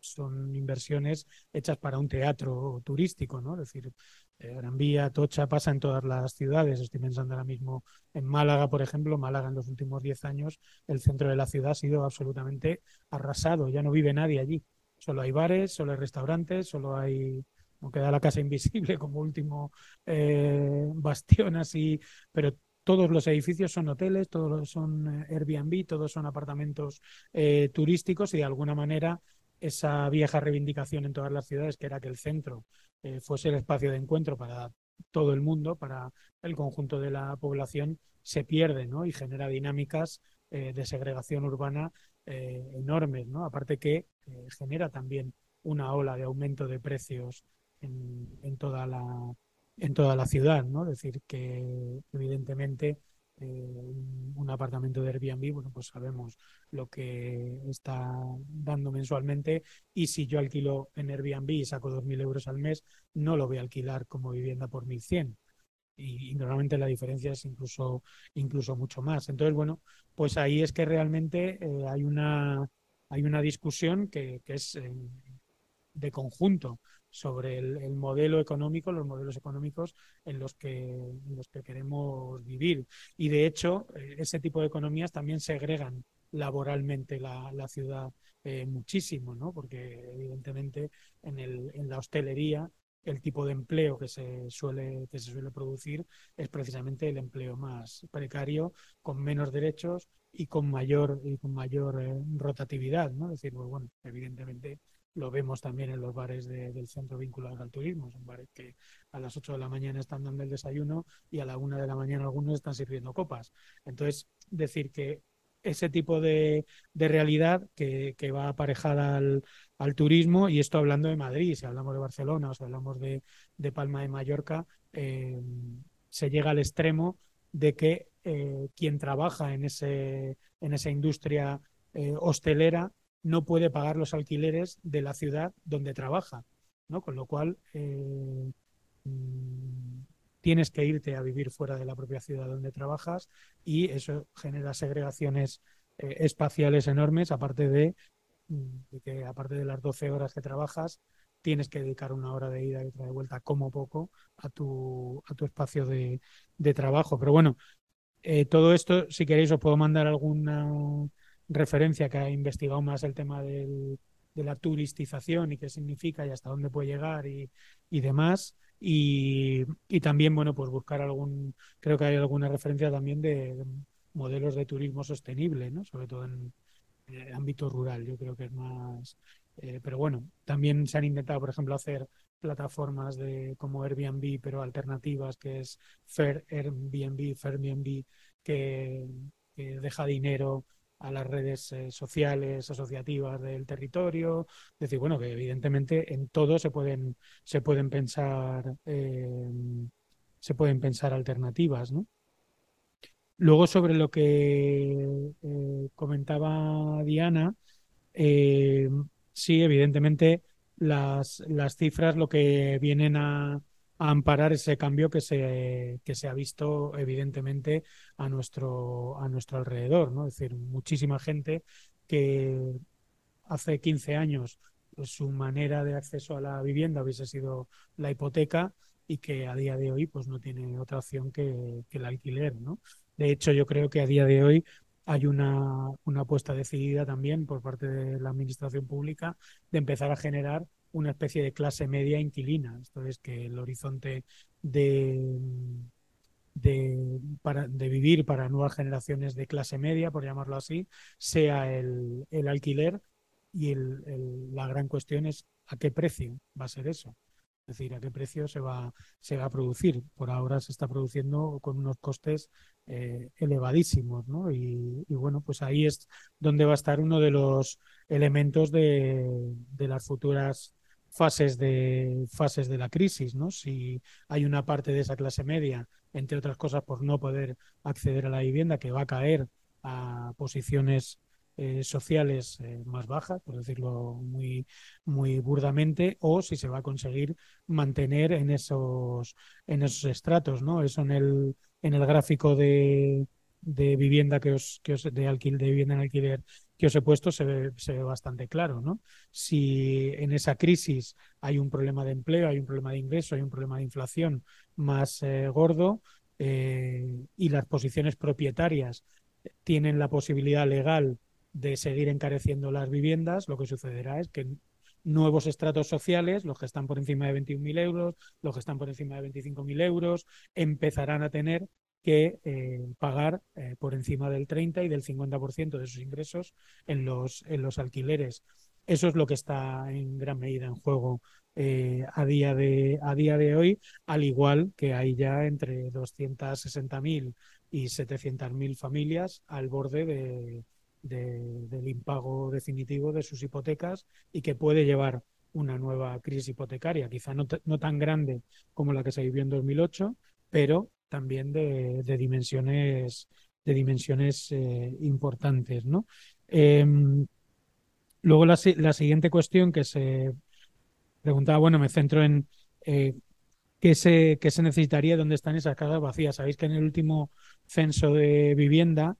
Speaker 2: son inversiones hechas para un teatro turístico, ¿no? Es decir, eh, Gran Vía, Tocha pasa en todas las ciudades. Estoy pensando ahora mismo en Málaga, por ejemplo. Málaga en los últimos 10 años, el centro de la ciudad ha sido absolutamente arrasado. Ya no vive nadie allí. Solo hay bares, solo hay restaurantes, solo hay, no queda la casa invisible como último eh, bastión así, pero todos los edificios son hoteles, todos son eh, Airbnb, todos son apartamentos turísticos y de alguna manera esa vieja reivindicación en todas las ciudades, que era que el centro eh, fuese el espacio de encuentro para todo el mundo, para el conjunto de la población, se pierde ¿no? y genera dinámicas eh, de segregación urbana eh, enormes, ¿no? Aparte que eh, genera también una ola de aumento de precios en, en, toda la en toda la ciudad, ¿no? Es decir, que evidentemente un apartamento de Airbnb, bueno, pues sabemos lo que está dando mensualmente. Y si yo alquilo en Airbnb y saco 2.000 euros al mes, no lo voy a alquilar como vivienda por 1.100 y, y, normalmente la diferencia es incluso, incluso mucho más. Entonces, bueno, pues ahí es que realmente eh, hay, una, hay una discusión que, que es eh, de conjunto sobre el, el, modelo económico, los modelos económicos en los que, los que queremos vivir. Y de hecho, eh, ese tipo de economías también segregan laboralmente la, la ciudad eh, muchísimo, ¿no? Porque evidentemente en, el, en la hostelería el tipo de empleo que se suele que se suele producir es precisamente el empleo más precario con menos derechos y con mayor y con mayor eh, rotatividad no es decir pues bueno evidentemente lo vemos también en los bares de, del centro vinculados al turismo. Son bares que a las 8 de la mañana están dando el desayuno y a la 1 de la mañana algunos están sirviendo copas. Entonces decir que ese tipo de, de realidad que, que, va aparejada al, al, turismo, y esto hablando de Madrid, si hablamos de Barcelona o si hablamos de, de Palma de Mallorca, eh, se llega al extremo de que eh, quien trabaja en, ese, en esa industria eh, hostelera no puede pagar los alquileres de la ciudad donde trabaja, ¿no? Con lo cual mmm, tienes que irte a vivir fuera de la propia ciudad donde trabajas y eso genera segregaciones eh, espaciales enormes, aparte de, de, que aparte de las 12 horas que trabajas, tienes que dedicar una hora de ida y otra de vuelta como poco a tu, a tu espacio de, de trabajo. Pero bueno, eh, todo esto, si queréis, os puedo mandar alguna referencia que ha investigado más el tema del, de la turistización y qué significa y hasta dónde puede llegar y, demás. Y, también, bueno, pues buscar algún, creo que hay alguna referencia también de, de modelos de turismo sostenible, ¿no? Sobre todo en, el ámbito rural, yo creo que es más... Eh, pero bueno, también se han intentado, por ejemplo, hacer plataformas de como Airbnb, pero alternativas, que es Fair Airbnb, Fairbnb, que, que deja dinero a las redes eh, sociales asociativas del territorio. Es decir, bueno, que evidentemente en todo se pueden, se pueden pensar eh, se pueden pensar alternativas, ¿no? Luego sobre lo que eh, comentaba Diana, eh, sí, evidentemente las, las cifras lo que vienen a, a amparar ese cambio que se, que se ha visto evidentemente a nuestro, a nuestro alrededor. ¿no? Es decir, muchísima gente que hace 15 años pues, su manera de acceso a la vivienda hubiese sido la hipoteca y que a día de hoy pues no tiene otra opción que, que el alquiler. ¿no? De hecho, yo creo que a día de hoy hay una, una apuesta decidida también por parte de la administración pública de empezar a generar una especie de clase media inquilina. Esto es que el horizonte de, de, para, de vivir para nuevas generaciones de clase media, por llamarlo así, sea el, el alquiler y la gran cuestión es a qué precio va a ser eso. Es decir, a qué precio se va, se va a producir. Por ahora se está produciendo con unos costes eh, elevadísimos, ¿no? Y, y bueno, pues ahí es donde va a estar uno de los elementos de, de las futuras fases de, fases de la crisis, ¿no? Si hay una parte de esa clase media, entre otras cosas, por no poder acceder a la vivienda, que va a caer a posiciones eh, sociales eh, más bajas, por decirlo muy, muy burdamente, o si se va a conseguir mantener en esos, en esos estratos, ¿no? Eso en el, en el gráfico de, de vivienda que os, que os de alquil, de vivienda en alquiler que os he puesto se ve, bastante claro, ¿no? Si en esa crisis hay un problema de empleo, hay un problema de ingreso, hay un problema de inflación más eh, gordo eh, y las posiciones propietarias tienen la posibilidad legal de seguir encareciendo las viviendas, lo que sucederá es que nuevos estratos sociales, los que están por encima de 21.000 euros, los que están por encima de 25.000 euros, empezarán a tener que eh, pagar eh, por encima del 30 y del 50% de sus ingresos en los, en los alquileres. Eso es lo que está en gran medida en juego eh, a, día de, a día de hoy, al igual que hay ya entre 260.000 y 700.000 familias al borde de, de, del impago definitivo de sus hipotecas y que puede llevar una nueva crisis hipotecaria, quizá no, no tan grande como la que se vivió en 2008, pero también de, dimensiones, de dimensiones eh, importantes. ¿no? Eh, luego la, siguiente cuestión que se preguntaba, bueno, me centro en eh, qué, se, qué se necesitaría, dónde están esas casas vacías. Sabéis que en el último censo de vivienda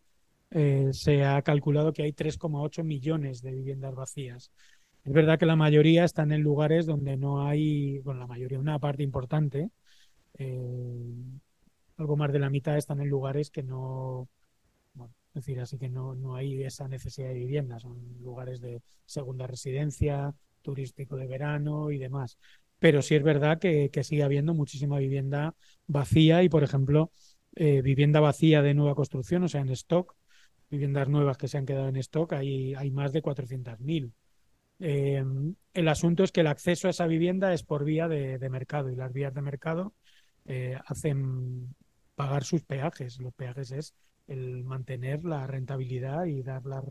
Speaker 2: eh, se ha calculado que hay 3,8 millones de viviendas vacías. Es verdad que la mayoría están en lugares donde no hay, bueno, la mayoría, una parte importante, algo más de la mitad están en lugares que no, bueno, es decir, así que no, no hay esa necesidad de vivienda, son lugares de segunda residencia, turístico de verano y demás. Pero sí es verdad que, que sigue habiendo muchísima vivienda vacía y, por ejemplo, eh, vivienda vacía de nueva construcción, o sea, en stock, viviendas nuevas que se han quedado en stock, hay, hay más de 400.000. Eh, el asunto es que el acceso a esa vivienda es por vía de, mercado y las vías de mercado eh, hacen pagar sus peajes. Los peajes es el mantener la rentabilidad y dar la,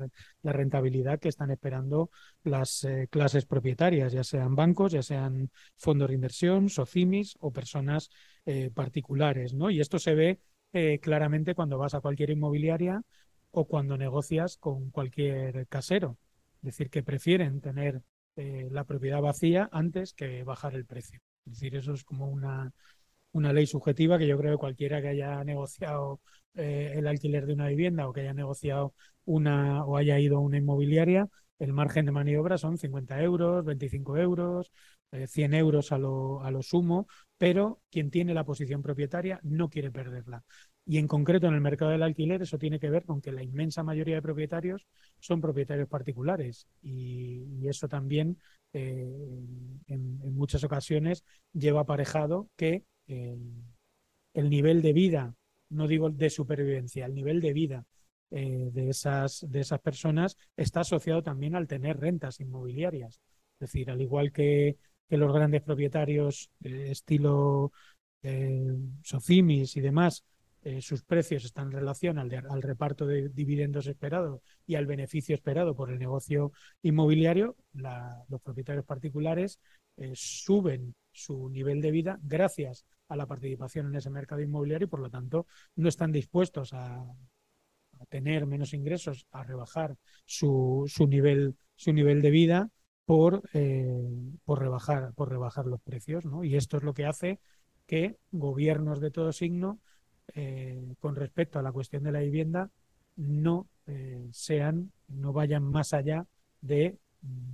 Speaker 2: la rentabilidad que están esperando las eh, clases propietarias, ya sean bancos, ya sean fondos de inversión, socimis o personas eh, particulares. ¿no? Y esto se ve eh, claramente cuando vas a cualquier inmobiliaria o cuando negocias con cualquier casero. Es decir, que prefieren tener la propiedad vacía antes que bajar el precio. Es decir, eso es como una, una ley subjetiva que yo creo que cualquiera que haya negociado eh, el alquiler de una vivienda o que haya negociado una o haya ido a una inmobiliaria, el margen de maniobra son 50 euros, 25 euros, eh, 100 euros a lo, a lo sumo, pero quien tiene la posición propietaria no quiere perderla. Y en concreto en el mercado del alquiler eso tiene que ver con que la inmensa mayoría de propietarios son propietarios particulares y, eso también eh, en, muchas ocasiones lleva aparejado que eh, el nivel de vida, no digo de supervivencia, el nivel de vida eh, de, esas, de esas personas está asociado también al tener rentas inmobiliarias. Es decir, al igual que, que los grandes propietarios eh, estilo Socimis y demás, sus precios están en relación al, de, al reparto de dividendos esperado y al beneficio esperado por el negocio inmobiliario, los propietarios particulares suben su nivel de vida gracias a la participación en ese mercado inmobiliario y por lo tanto no están dispuestos a, tener menos ingresos, a rebajar su, su, nivel, su nivel de vida por, eh, por, rebajar, por rebajar los precios. ¿no? Y esto es lo que hace que gobiernos de todo signo, eh, con respecto a la cuestión de la vivienda, no eh, sean, no vayan más allá de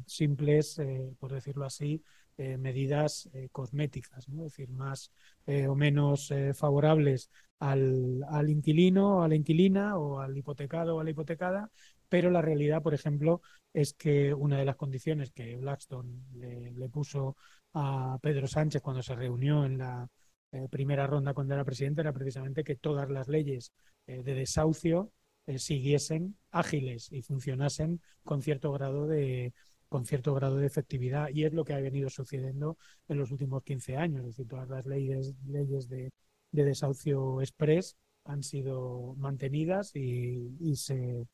Speaker 2: simples, por decirlo así, eh, medidas eh, cosméticas, ¿no? es decir, más eh, o menos favorables al, al, inquilino, a la inquilina o al hipotecado o a la hipotecada, pero la realidad, por ejemplo, es que una de las condiciones que Blackstone le, le puso a Pedro Sánchez cuando se reunió en la primera ronda cuando era presidente era precisamente que todas las leyes de desahucio siguiesen ágiles y funcionasen con cierto grado de, con cierto grado de efectividad y es lo que ha venido sucediendo en los últimos 15 años. Es decir, todas las leyes, leyes de, desahucio express han sido mantenidas y, se,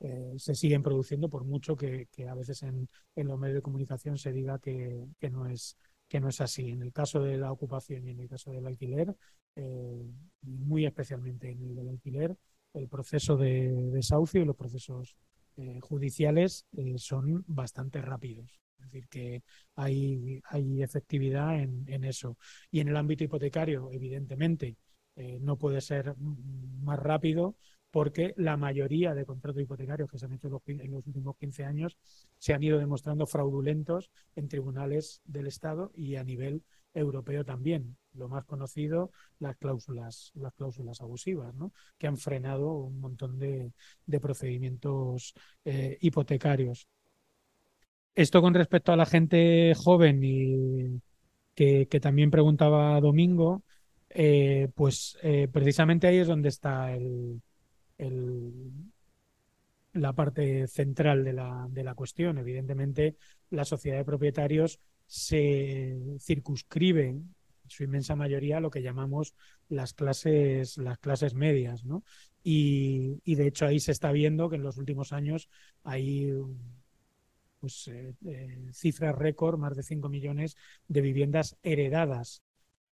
Speaker 2: eh, se, siguen produciendo por mucho que, a veces en, los medios de comunicación se diga que, no es, que no es así. En el caso de la ocupación y en el caso del alquiler, eh, muy especialmente en el del alquiler, el proceso de desahucio y los procesos eh, judiciales eh, son bastante rápidos. Es decir, que hay, hay efectividad en, en, eso. Y en el ámbito hipotecario, evidentemente, eh, no puede ser más rápido porque la mayoría de contratos hipotecarios que se han hecho en los últimos 15 años se han ido demostrando fraudulentos en tribunales del Estado y a nivel europeo también. Lo más conocido, las cláusulas, las cláusulas abusivas, ¿no? que han frenado un montón de, procedimientos eh, hipotecarios. Esto con respecto a la gente joven y que, también preguntaba Domingo, eh, pues eh, precisamente ahí es donde está la parte central de la, de la cuestión. Evidentemente, la sociedad de propietarios se circunscribe en su inmensa mayoría a lo que llamamos las clases, las clases medias, ¿no? Y, de hecho ahí se está viendo que en los últimos años hay pues, eh, eh, cifras récord, más de 5 millones de viviendas heredadas.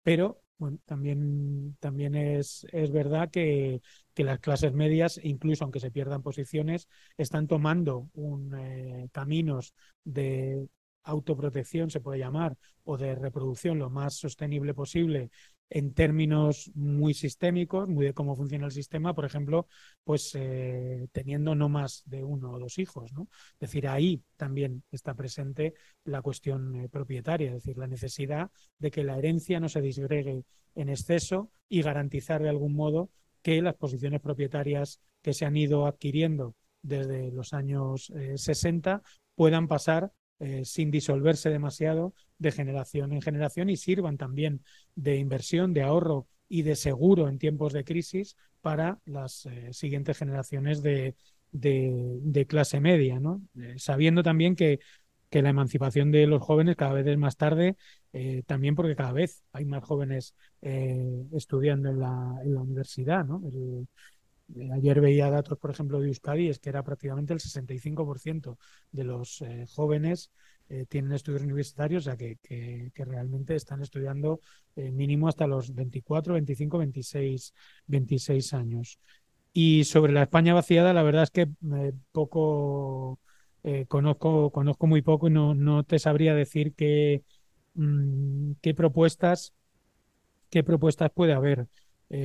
Speaker 2: Pero también, también es, es verdad que, las clases medias, incluso aunque se pierdan posiciones, están tomando un, eh, caminos de autoprotección, se puede llamar, o de reproducción lo más sostenible posible en términos muy sistémicos, muy de cómo funciona el sistema, por ejemplo, pues eh, teniendo no más de uno o dos hijos. ¿no? Es decir, ahí también está presente la cuestión eh, propietaria, es decir, la necesidad de que la herencia no se disgregue en exceso y garantizar de algún modo que las posiciones propietarias que se han ido adquiriendo desde los años 60 eh, puedan pasar eh, sin disolverse demasiado de generación en generación y sirvan también de inversión, de ahorro y de seguro en tiempos de crisis para las eh, siguientes generaciones de, clase media, ¿no? Eh, sabiendo también que, la emancipación de los jóvenes cada vez es más tarde, también porque cada vez hay más jóvenes estudiando en la, universidad, ayer veía datos, por ejemplo, de Euskadi, es que era prácticamente el 65% de los eh, jóvenes eh, tienen estudios universitarios, o sea que, realmente están estudiando mínimo hasta los 24, 25, 26, 26 años. Y sobre la España vaciada, la verdad es que poco conozco, conozco muy poco y no, no te sabría decir qué, mm, qué propuestas qué propuestas puede haber,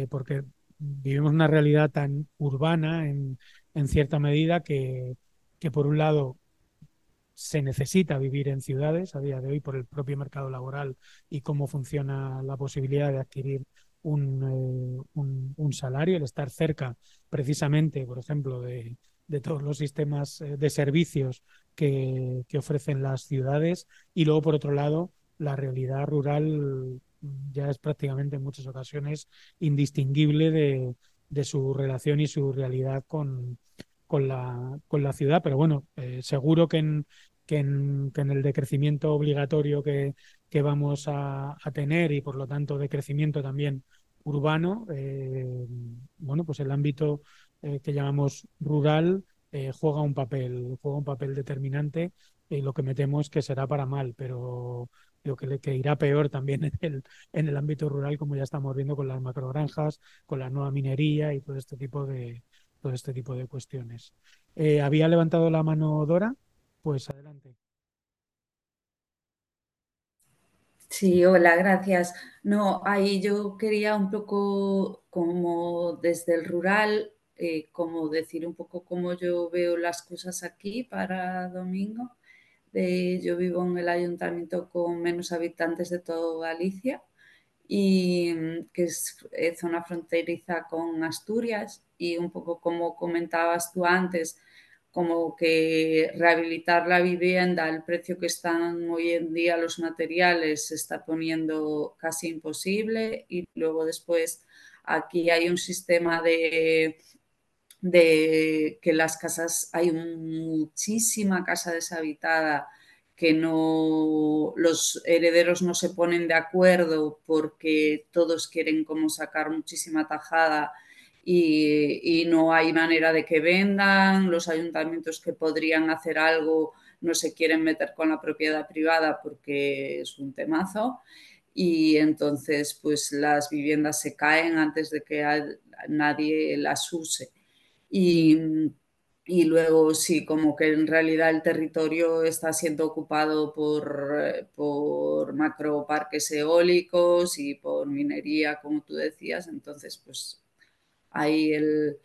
Speaker 2: porque vivimos una realidad tan urbana en, cierta medida que, que, por un lado, se necesita vivir en ciudades a día de hoy por el propio mercado laboral y cómo funciona la posibilidad de adquirir un, eh, un, salario, el estar cerca precisamente, por ejemplo, de, de todos los sistemas eh, de servicios que, que, ofrecen las ciudades y luego, por otro lado, la realidad rural ya es prácticamente en muchas ocasiones indistinguible de, de su relación y su realidad con, con, la, con la ciudad. Pero bueno, eh, seguro que en, que en, el decrecimiento obligatorio que, que vamos a, a, tener y por lo tanto de crecimiento también urbano, eh, bueno, pues el ámbito eh, que llamamos rural juega un papel, juega un papel determinante y lo que me temo es que será para mal, pero que, que irá peor también en el, en el ámbito rural, como ya estamos viendo con las macrogranjas, con la nueva minería y todo este tipo de, todo este tipo de cuestiones. Eh, ¿Había levantado la mano Dora? Pues adelante.
Speaker 5: Sí, hola, gracias. No, ahí yo quería un poco como desde el rural, eh, como decir un poco cómo yo veo las cosas aquí para Domingo yo vivo en el ayuntamiento con menos habitantes de toda Galicia y mm, que es eh, zona fronteriza con Asturias y un poco como comentabas tú antes, como que rehabilitar la vivienda al precio que están hoy en día los materiales se está poniendo casi imposible y luego después aquí hay un sistema de de que las casas, hay muchísima casa deshabitada que no los herederos no se ponen de acuerdo porque todos quieren como sacar muchísima tajada y, y, no hay manera de que vendan, los ayuntamientos que podrían hacer algo no se quieren meter con la propiedad privada porque es un temazo y entonces pues las viviendas se caen antes de que nadie las use. Y, y luego sí, como que en realidad el territorio está siendo ocupado por, por macroparques eólicos y por minería, como tú decías, entonces pues ahí el,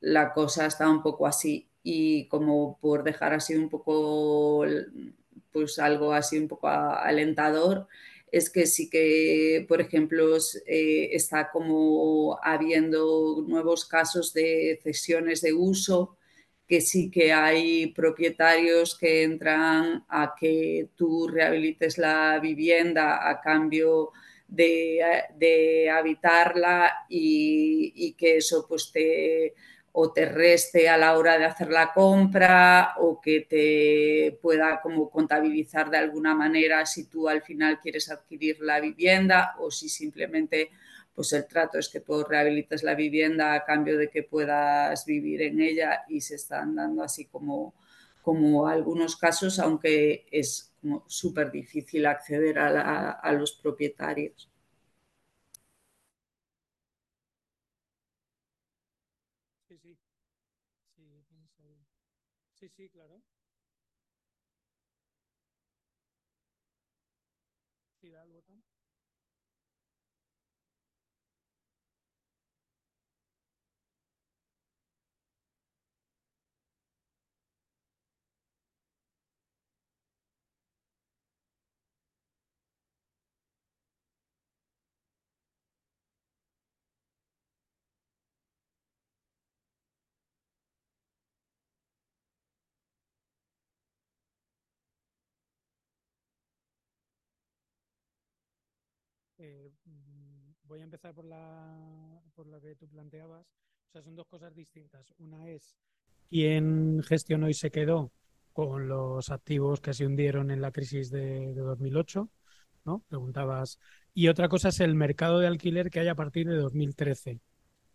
Speaker 5: la cosa está un poco así. Y como por dejar así un poco, pues algo así un poco alentador, es que sí que, por ejemplo, eh, está como habiendo nuevos casos de cesiones de uso, que sí que hay propietarios que entran a que tú rehabilites la vivienda a cambio de, de habitarla y, y, que eso pues te o te reste a la hora de hacer la compra o que te pueda como contabilizar de alguna manera si tú al final quieres adquirir la vivienda o si simplemente pues el trato es que tú rehabilites la vivienda a cambio de que puedas vivir en ella y se están dando así como, como algunos casos, aunque es súper difícil acceder a, a los propietarios.
Speaker 2: Sí, sí, claro. Sí, Eh, voy a empezar por la, por lo que tú planteabas. O sea, son dos cosas distintas. Una es quién gestionó y se quedó con los activos que se hundieron en la crisis de, de 2008, ¿no? Preguntabas. Y otra cosa es el mercado de alquiler que hay a partir de 2013.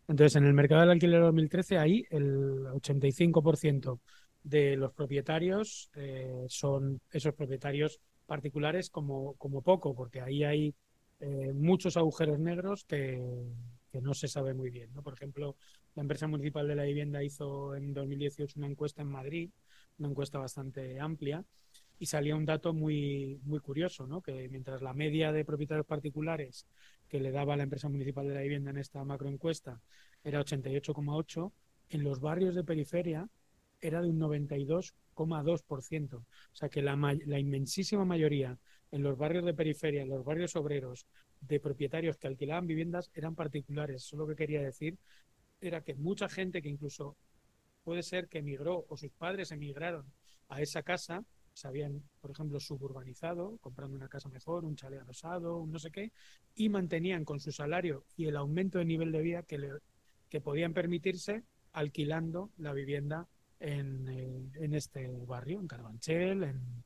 Speaker 2: Entonces, en el mercado del alquiler de 2013, ahí el 85% de los propietarios eh, son esos propietarios particulares como, como poco, porque ahí hay eh, muchos agujeros negros que, no se sabe muy bien. ¿no? Por ejemplo, la empresa municipal de la vivienda hizo en 2018 una encuesta en Madrid, una encuesta bastante amplia, y salía un dato muy, muy curioso, ¿no? que mientras la media de propietarios particulares que le daba la empresa municipal de la vivienda en esta macroencuesta era 88,8, en los barrios de periferia era de un 92,2%. O sea que la inmensísima mayoría en los barrios de periferia, en los barrios obreros, de propietarios que alquilaban viviendas eran particulares. Eso lo que quería decir era que mucha gente que incluso puede ser que emigró o sus padres emigraron a esa casa, se habían, por ejemplo, suburbanizado, comprando una casa mejor, un chalet adosado, un no sé qué, y mantenían con su salario y el aumento de nivel de vida que, le, que podían permitirse alquilando la vivienda en, eh, en este barrio, en Carabanchel, en,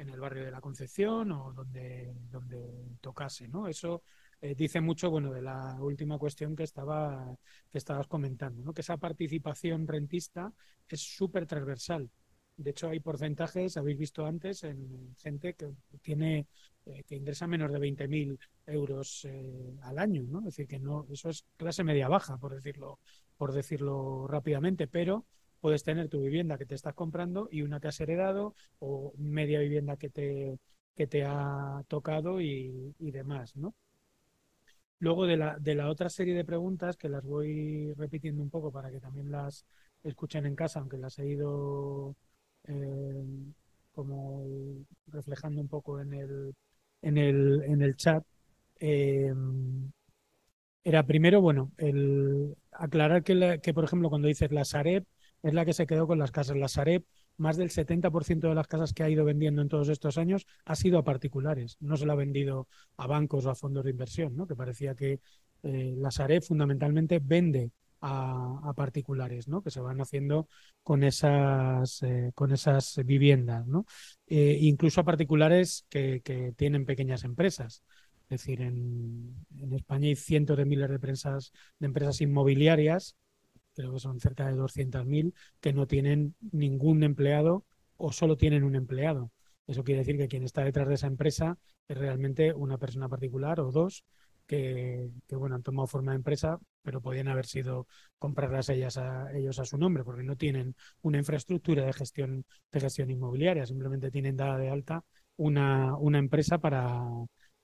Speaker 2: en el barrio de la Concepción o donde, donde tocase, ¿no? Eso eh, dice mucho, bueno, de la última cuestión que estaba que estabas comentando, ¿no? Que esa participación rentista es súper transversal. De hecho, hay porcentajes, habéis visto antes, en gente que tiene eh, que ingresa menos de 20.000 euros eh, al año, ¿no? Es decir, que no, eso es clase media baja, por decirlo, por decirlo rápidamente, pero puedes tener tu vivienda que te estás comprando y una que has heredado o media vivienda que te, que te ha tocado y, y demás, ¿no? Luego de la, de la otra serie de preguntas, que las voy repitiendo un poco para que también las escuchen en casa, aunque las he ido eh, como reflejando un poco en el, en el, en el chat, eh, era primero, bueno, el aclarar que, que, por ejemplo, cuando dices la Sareb, es la que se quedó con las casas. La Sareb, más del 70% de las casas que ha ido vendiendo en todos estos años ha sido a particulares. No se la ha vendido a bancos o a fondos de inversión, ¿no? que parecía que eh, la Sareb fundamentalmente vende a, particulares, ¿no? Que se van haciendo con esas, eh, con esas viviendas, ¿no? Eh, incluso a particulares que, tienen pequeñas empresas. Es decir, en, en, España hay cientos de miles de empresas, de empresas inmobiliarias, creo que son cerca de 200.000, que no tienen ningún empleado o solo tienen un empleado. Eso quiere decir que quien está detrás de esa empresa es realmente una persona particular o dos que, bueno, han tomado forma de empresa, pero podían haber sido comprarlas ellas a, ellos a su nombre, porque no tienen una infraestructura de gestión, de gestión inmobiliaria, simplemente tienen dada de alta una, una empresa para,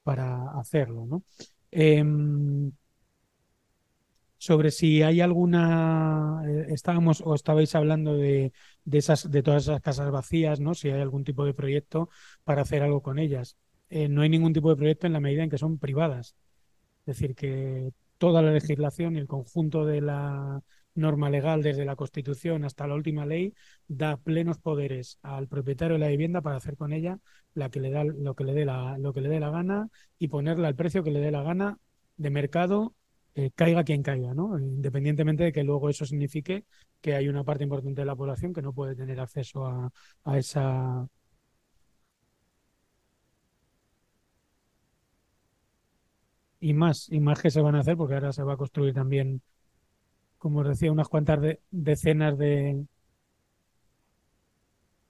Speaker 2: para hacerlo. ¿no? Em, sobre si hay alguna, eh, estábamos o estabais hablando de, de, esas, de todas esas casas vacías, ¿no? Si hay algún tipo de proyecto para hacer algo con ellas. Eh, no hay ningún tipo de proyecto en la medida en que son privadas. Es decir, que toda la legislación y el conjunto de la norma legal, desde la Constitución hasta la última ley, da plenos poderes al propietario de la vivienda para hacer con ella la que le da, lo, que le dé la, lo que le dé la gana y ponerla al precio que le dé la gana de mercado, eh, caiga quien caiga, ¿no? Independientemente de que luego eso signifique que hay una parte importante de la población que no puede tener acceso a, esa y más, y más que se van a hacer, porque ahora se va a construir también, como os decía, unas cuantas decenas de.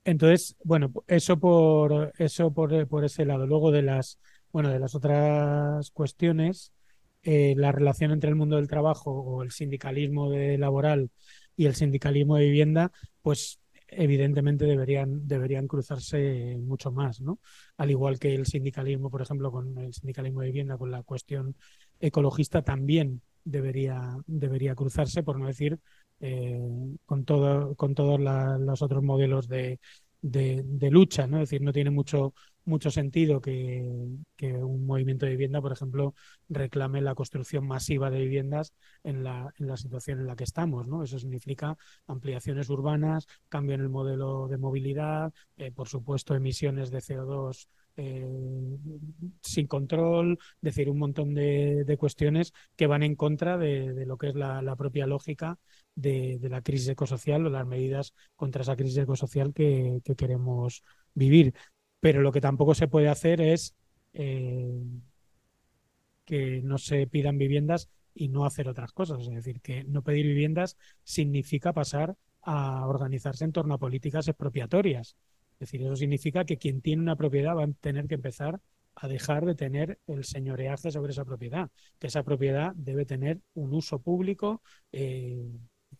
Speaker 2: Entonces, bueno, eso por eso por, por ese lado. Luego de las, bueno, de las otras cuestiones, eh, la relación entre el mundo del trabajo o el sindicalismo de laboral y el sindicalismo de vivienda, pues evidentemente deberían, deberían cruzarse mucho más, ¿no? Al igual que el sindicalismo, por ejemplo, con el sindicalismo de vivienda, con la cuestión ecologista, también debería, debería cruzarse, por no decir eh, con, todo, con todos los otros modelos de, de, lucha, ¿no? Es decir, no tiene mucho, mucho sentido que, un movimiento de vivienda, por ejemplo, reclame la construcción masiva de viviendas en la, en la situación en la que estamos, ¿no? Eso significa ampliaciones urbanas, cambio en el modelo de movilidad, eh, por supuesto, emisiones de CO2 eh, sin control, decir, un montón de, cuestiones que van en contra de, lo que es la, propia lógica de, la crisis ecosocial o las medidas contra esa crisis ecosocial que, queremos vivir. Pero lo que tampoco se puede hacer es eh, que no se pidan viviendas y no hacer otras cosas. Es decir, que no pedir viviendas significa pasar a organizarse en torno a políticas expropiatorias. Es decir, eso significa que quien tiene una propiedad va a tener que empezar a dejar de tener el señoreaje sobre esa propiedad, que esa propiedad debe tener un uso público eh,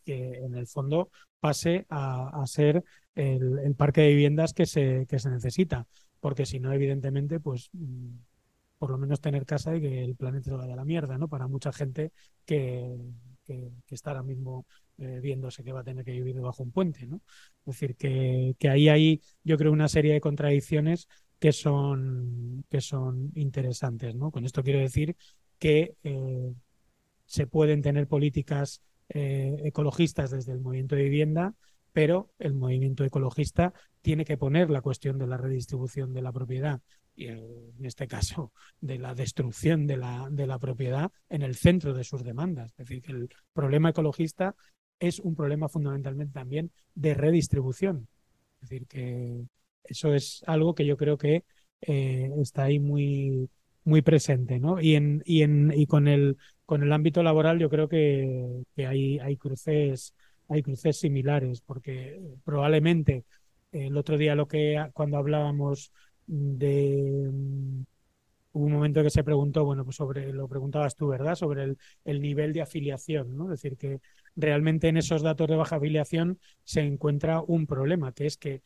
Speaker 2: que en el fondo pase a, ser el, parque de viviendas que se, que se necesita, porque si no, evidentemente, pues mm, por lo menos tener casa y que el planeta se vaya a la mierda, ¿no? Para mucha gente que, que, está ahora mismo eh, viéndose que va a tener que vivir debajo un puente, ¿no? Es decir, que, que, ahí hay, yo creo, una serie de contradicciones que son, que son interesantes, ¿no? Con esto quiero decir que eh, se pueden tener políticas eh, ecologistas desde el movimiento de vivienda, pero el movimiento ecologista tiene que poner la cuestión de la redistribución de la propiedad y en este caso de la destrucción de la, de la propiedad en el centro de sus demandas. Es decir, que el problema ecologista es un problema fundamentalmente también de redistribución. Es decir, que eso es algo que yo creo que eh, está ahí muy, muy presente, ¿no? Y, en, y, en, y con, el, con el ámbito laboral yo creo que, que hay, hay, cruces, hay cruces similares, porque probablemente el otro día lo que cuando hablábamos de mm, un momento que se preguntó, bueno, pues sobre, lo preguntabas tú, ¿verdad? Sobre el, el, nivel de afiliación, ¿no? Es decir, que realmente en esos datos de baja afiliación se encuentra un problema, que es que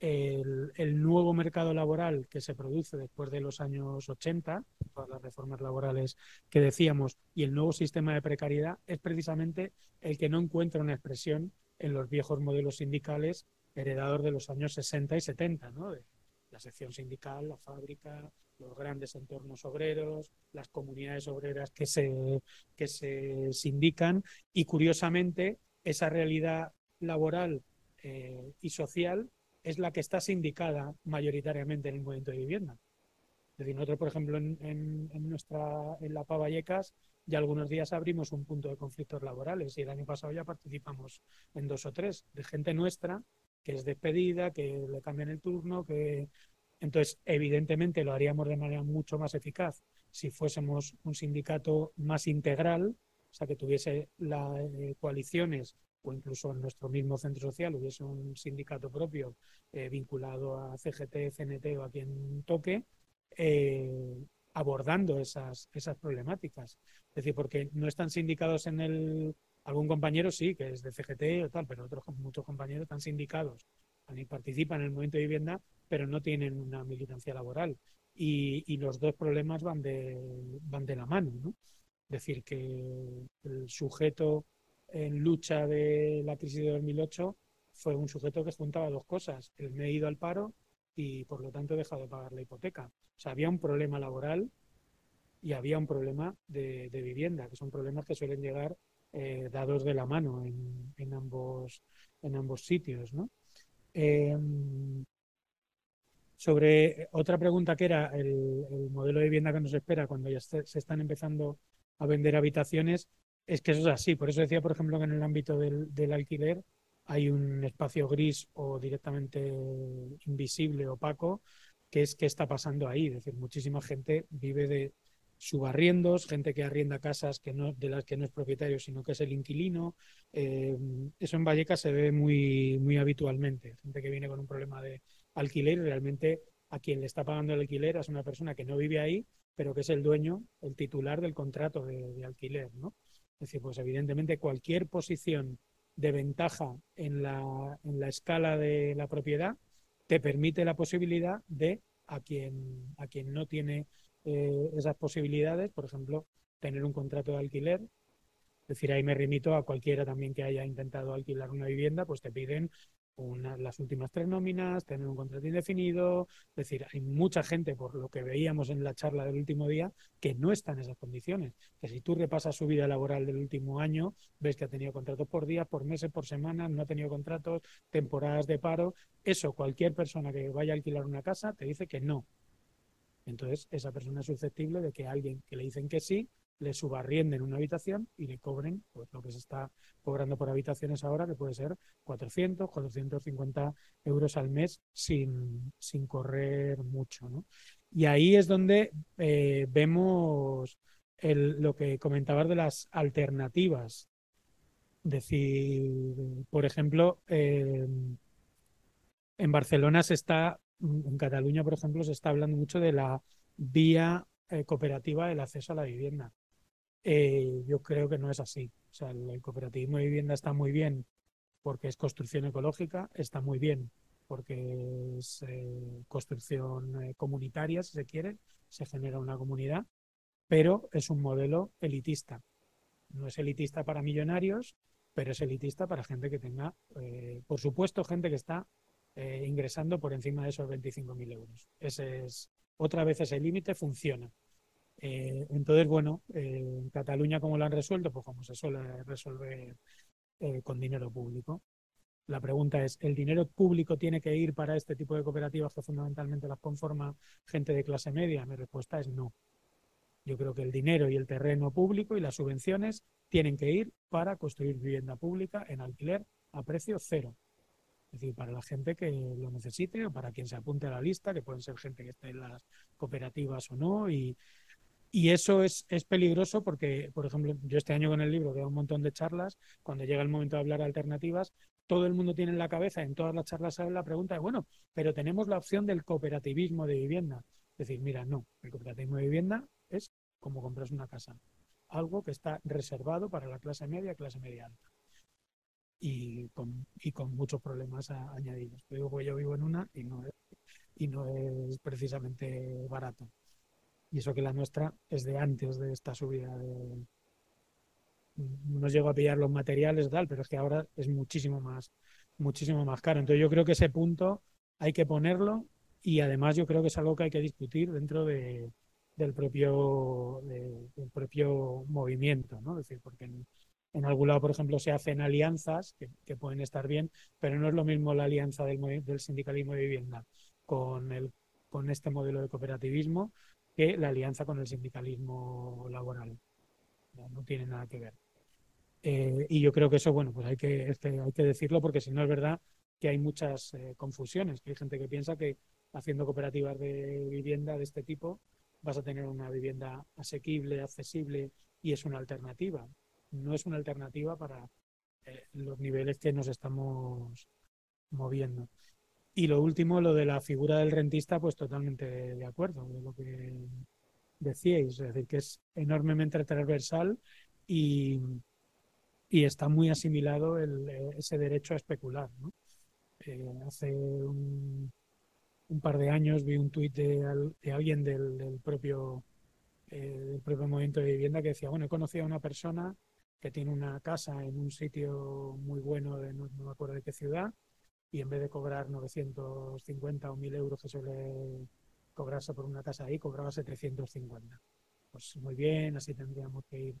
Speaker 2: el, el, nuevo mercado laboral que se produce después de los años 80, todas las reformas laborales que decíamos, y el nuevo sistema de precariedad es precisamente el que no encuentra una expresión en los viejos modelos sindicales heredados de los años 60 y 70, ¿no? la sección sindical, la fábrica, los grandes entornos obreros, las comunidades obreras que se, que se sindican y curiosamente esa realidad laboral eh, y social es la que está sindicada mayoritariamente en el movimiento de vivienda. Es decir, nosotros, por ejemplo, en, en, nuestra, en la Pavallecas y algunos días abrimos un punto de conflictos laborales y el año pasado ya participamos en dos o tres de gente nuestra que es despedida, que le cambian el turno, que entonces evidentemente lo haríamos de manera mucho más eficaz si fuésemos un sindicato más integral, o sea que tuviese las eh, coaliciones o incluso en nuestro mismo centro social hubiese un sindicato propio eh, vinculado a CGT, CNT o a quien toque, eh, abordando esas, esas problemáticas. Es decir, porque no están sindicados en el... Algún compañero sí, que es de CGT o tal, pero otros muchos compañeros están sindicados, participan en el movimiento de vivienda, pero no tienen una militancia laboral. Y, los dos problemas van de, van de la mano. ¿no? Es decir, que el sujeto en lucha de la crisis de 2008 fue un sujeto que juntaba dos cosas. El me he ido al paro y por lo tanto he dejado de pagar la hipoteca. O sea, había un problema laboral y había un problema de, vivienda, que son problemas que suelen llegar eh, dados de la mano en, ambos, en ambos sitios. ¿no? Em, sobre otra pregunta que era el, modelo de vivienda que nos espera cuando ya se, están empezando a vender habitaciones, es que eso es así. Por eso decía, por ejemplo, que en el ámbito del, del alquiler hay un espacio gris o directamente invisible, opaco, que es qué está pasando ahí. Es decir, muchísima gente vive de subarriendos, gente que arrienda casas que no, de las que no es propietario, sino que es el inquilino. Eh, eso en Vallecas se ve muy, muy habitualmente. Gente que viene con un problema de alquiler realmente a quien le está pagando el alquiler es una persona que no vive ahí, pero que es el dueño, el titular del contrato de, de alquiler. ¿no? Es decir, pues evidentemente cualquier posición de ventaja en la, en la escala de la propiedad te permite la posibilidad de a quien, a quien no tiene eh, esas posibilidades, por ejemplo, tener un contrato de alquiler. Es decir, ahí me remito a cualquiera también que haya intentado alquilar una vivienda, pues te piden las últimas tres nóminas, tener un contrato indefinido. Es decir, hay mucha gente, por lo que veíamos en la charla del último día, que no está en esas condiciones. Que si tú repasas su vida laboral del último año, ves que ha tenido contratos por día, por meses, por semana, no ha tenido contratos, temporadas de paro. Eso, cualquier persona que vaya a alquilar una casa te dice que no. Entonces, esa persona es susceptible de que alguien que le dicen que sí, le subarrienden una habitación y le cobren pues, lo que se está cobrando por habitaciones ahora, que puede ser 400, 450 euros al mes sin, sin correr mucho. Y ahí es donde eh, vemos el, lo que comentabas de las alternativas. Decir, por ejemplo, eh, en Barcelona se está, en Cataluña, por ejemplo, se está hablando mucho de la vía eh, cooperativa del acceso a la vivienda. Eh, yo creo que no es así. O sea, el, cooperativismo de vivienda está muy bien porque es construcción ecológica, está muy bien porque es eh, construcción eh, comunitaria, si se quiere, se genera una comunidad, pero es un modelo elitista. No es elitista para millonarios, pero es elitista para gente que tenga, por supuesto, gente que está ingresando por encima de esos 25.000 euros. Ese es, otra vez ese límite funciona. Eh, entonces, bueno, eh, en Cataluña, ¿cómo lo han resuelto? Pues como se suele resolver eh, con dinero público. La pregunta es, ¿el dinero público tiene que ir para este tipo de cooperativas que fundamentalmente las conforma gente de clase media? Mi respuesta es no. Yo creo que el dinero y el terreno público y las subvenciones tienen que ir para construir vivienda pública en alquiler a precio cero. Es decir, para la gente que lo necesite o para quien se apunte a la lista, que pueden ser gente que esté en las cooperativas o no, y, y eso es, es, peligroso porque, por ejemplo, yo este año con el libro veo un montón de charlas, cuando llega el momento de hablar de alternativas, todo el mundo tiene en la cabeza, en todas las charlas sale la pregunta de, bueno, pero tenemos la opción del cooperativismo de vivienda. Es decir, mira, no, el cooperativismo de vivienda es como compras una casa, algo que está reservado para la clase media, clase media alta. Y con, y con muchos problemas añadidos. Yo digo, pues yo vivo en una y no y no es precisamente barato. Y eso que la nuestra es de antes de esta subida. De... No nos llegó a pillar los materiales tal, pero es que ahora es muchísimo más, muchísimo más caro. Entonces yo creo que ese punto hay que ponerlo y además yo creo que es algo que hay que discutir dentro de, del propio del propio movimiento, ¿no? Es decir, porque en, algún lado, por ejemplo, se hacen alianzas que, que, pueden estar bien, pero no es lo mismo la alianza del, del sindicalismo de vivienda con el con este modelo de cooperativismo que la alianza con el sindicalismo laboral. no tiene nada que ver. Eh, y yo creo que eso, bueno, pues hay que, este, hay que decirlo porque si no es verdad que hay muchas eh, confusiones, que hay gente que piensa que haciendo cooperativas de vivienda de este tipo vas a tener una vivienda asequible, accesible y es una alternativa. No es una alternativa para eh, los niveles que nos estamos moviendo. Y lo último, lo de la figura del rentista, pues totalmente de acuerdo de lo que decíais, es decir, que es enormemente transversal y, y está muy asimilado ese derecho a especular. Eh, hace un, un, par de años vi un tuit de, de, alguien del, propio, eh, del propio movimiento de vivienda que decía, bueno, he conocido a una persona que tiene una casa en un sitio muy bueno, de no me acuerdo de qué ciudad, y en vez de cobrar 950 o 1000 euros que suele cobrarse por una casa ahí, cobraba 750. Pues muy bien, así tendríamos que ir.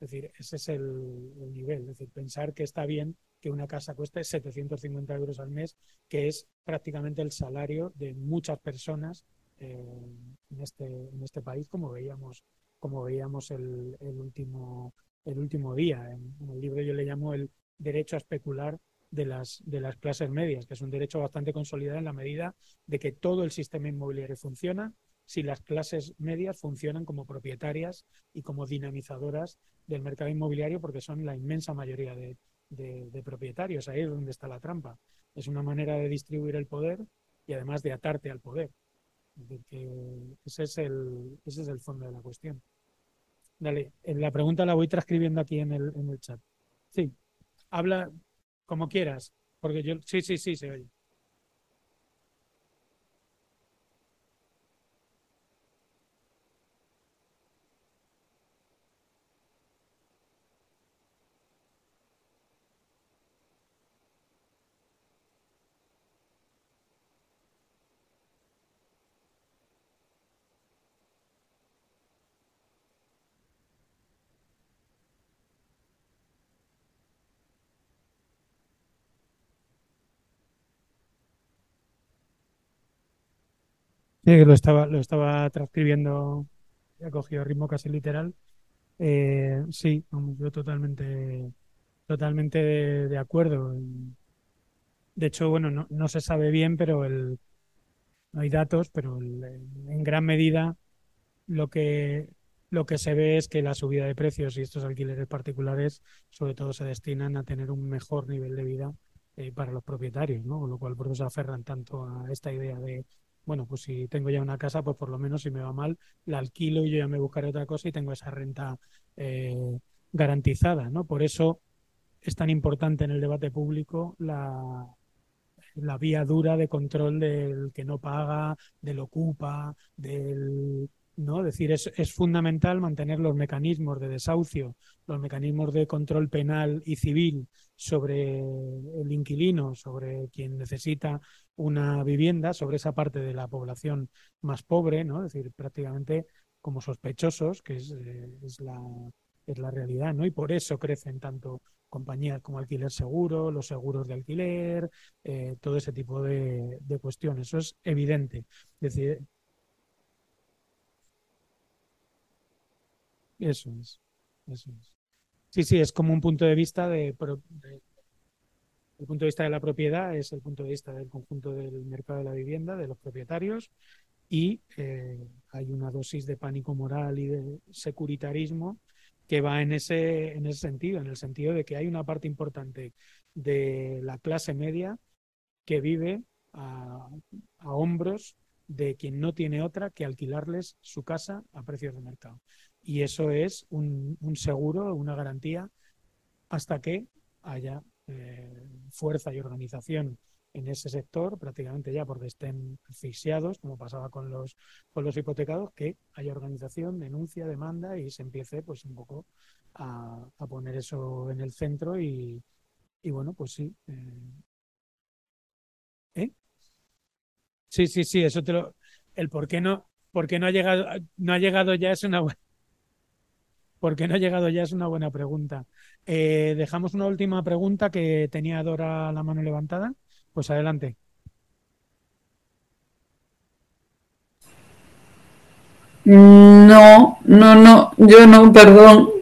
Speaker 2: Es decir, ese es el, nivel. Es decir, pensar que está bien que una casa cueste 750 euros al mes, que es prácticamente el salario de muchas personas eh, en, este, en este país, como veíamos, como veíamos el, el último, el último día. En, en el libro yo le llamo el derecho a especular de las, de las clases medias, que es un derecho bastante consolidado en la medida de que todo el sistema inmobiliario funciona si las clases medias funcionan como propietarias y como dinamizadoras del mercado inmobiliario, porque son la inmensa mayoría de, de, propietarios. Ahí es donde está la trampa. Es una manera de distribuir el poder y además de atarte al poder. ese, es el, ese es el fondo de la cuestión. Dale, la pregunta la voy transcribiendo aquí en el, en el chat. Sí, habla, como quieras, porque yo, sí, sí, sí, se oye. Sí, lo estaba, lo estaba transcribiendo, he cogido ritmo casi literal. Eh, sí, yo totalmente, totalmente de, acuerdo. De hecho, bueno, no, no, se sabe bien, pero el, no hay datos, pero en gran medida lo que, lo que se ve es que la subida de precios y estos alquileres particulares sobre todo se destinan a tener un mejor nivel de vida eh, para los propietarios, ¿no? Con lo cual por eso se aferran tanto a esta idea de bueno, pues si tengo ya una casa, pues por lo menos si me va mal, la alquilo y yo ya me buscaré otra cosa y tengo esa renta eh, garantizada, ¿no? Por eso es tan importante en el debate público la, la vía dura de control del que no paga, del ocupa, del ¿no? Es decir, es, es, fundamental mantener los mecanismos de desahucio, los mecanismos de control penal y civil sobre el inquilino, sobre quien necesita una vivienda, sobre esa parte de la población más pobre, ¿no? Es decir, prácticamente como sospechosos, que es, eh, es, la, es la realidad, ¿no? Y por eso crecen tanto compañías como alquiler seguro, los seguros de alquiler, eh, todo ese tipo de, cuestiones. Eso es evidente. Decir, Eso es, eso es. Sí, sí, es como un punto de vista de, el punto de vista de la propiedad es el punto de vista del conjunto del mercado de la vivienda, de los propietarios, y eh, hay una dosis de pánico moral y de securitarismo que va en ese, en ese sentido, en el sentido de que hay una parte importante de la clase media que vive a, a hombros de quien no tiene otra que alquilarles su casa a precios de mercado y eso es un, seguro, una garantía, hasta que haya eh, fuerza y organización en ese sector, prácticamente ya porque estén asfixiados, como pasaba con los, con los hipotecados, que haya organización, denuncia, demanda y se empiece pues un poco a, a poner eso en el centro y, y bueno, pues sí. Eh, ¿eh? Sí, sí, sí, eso te lo... El por qué no, por qué no ha llegado, no ha llegado ya es una buena porque no ha llegado ya es una buena pregunta. Eh, dejamos una última pregunta que tenía Dora la mano levantada. Pues adelante.
Speaker 5: No, no, no, yo no, perdón.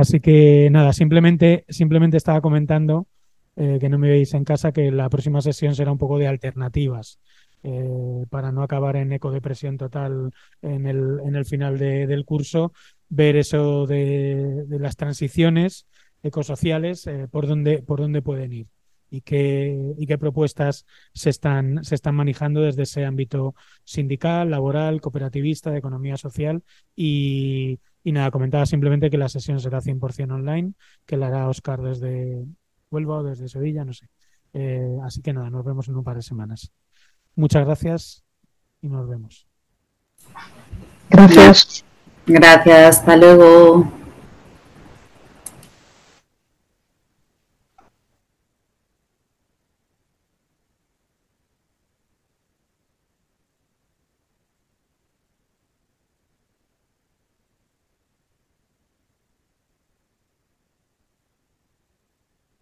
Speaker 2: Así que nada, simplemente, simplemente estaba comentando eh, que no me veis en casa que la próxima sesión será un poco de alternativas eh, para no acabar en ecodepresión total en el, en el final de- del curso, ver eso de, de las transiciones ecosociales, eh, por dónde, por dónde pueden ir y qué, y qué propuestas se están, se están manejando desde ese ámbito sindical, laboral, cooperativista, de economía social y, y nada, comentaba simplemente que la sesión será 100% online, que la hará Oscar desde Huelva o desde Sevilla, no sé. Eh, así que nada, nos vemos en un par de semanas. Muchas gracias y nos vemos.
Speaker 5: Gracias. Gracias, hasta luego.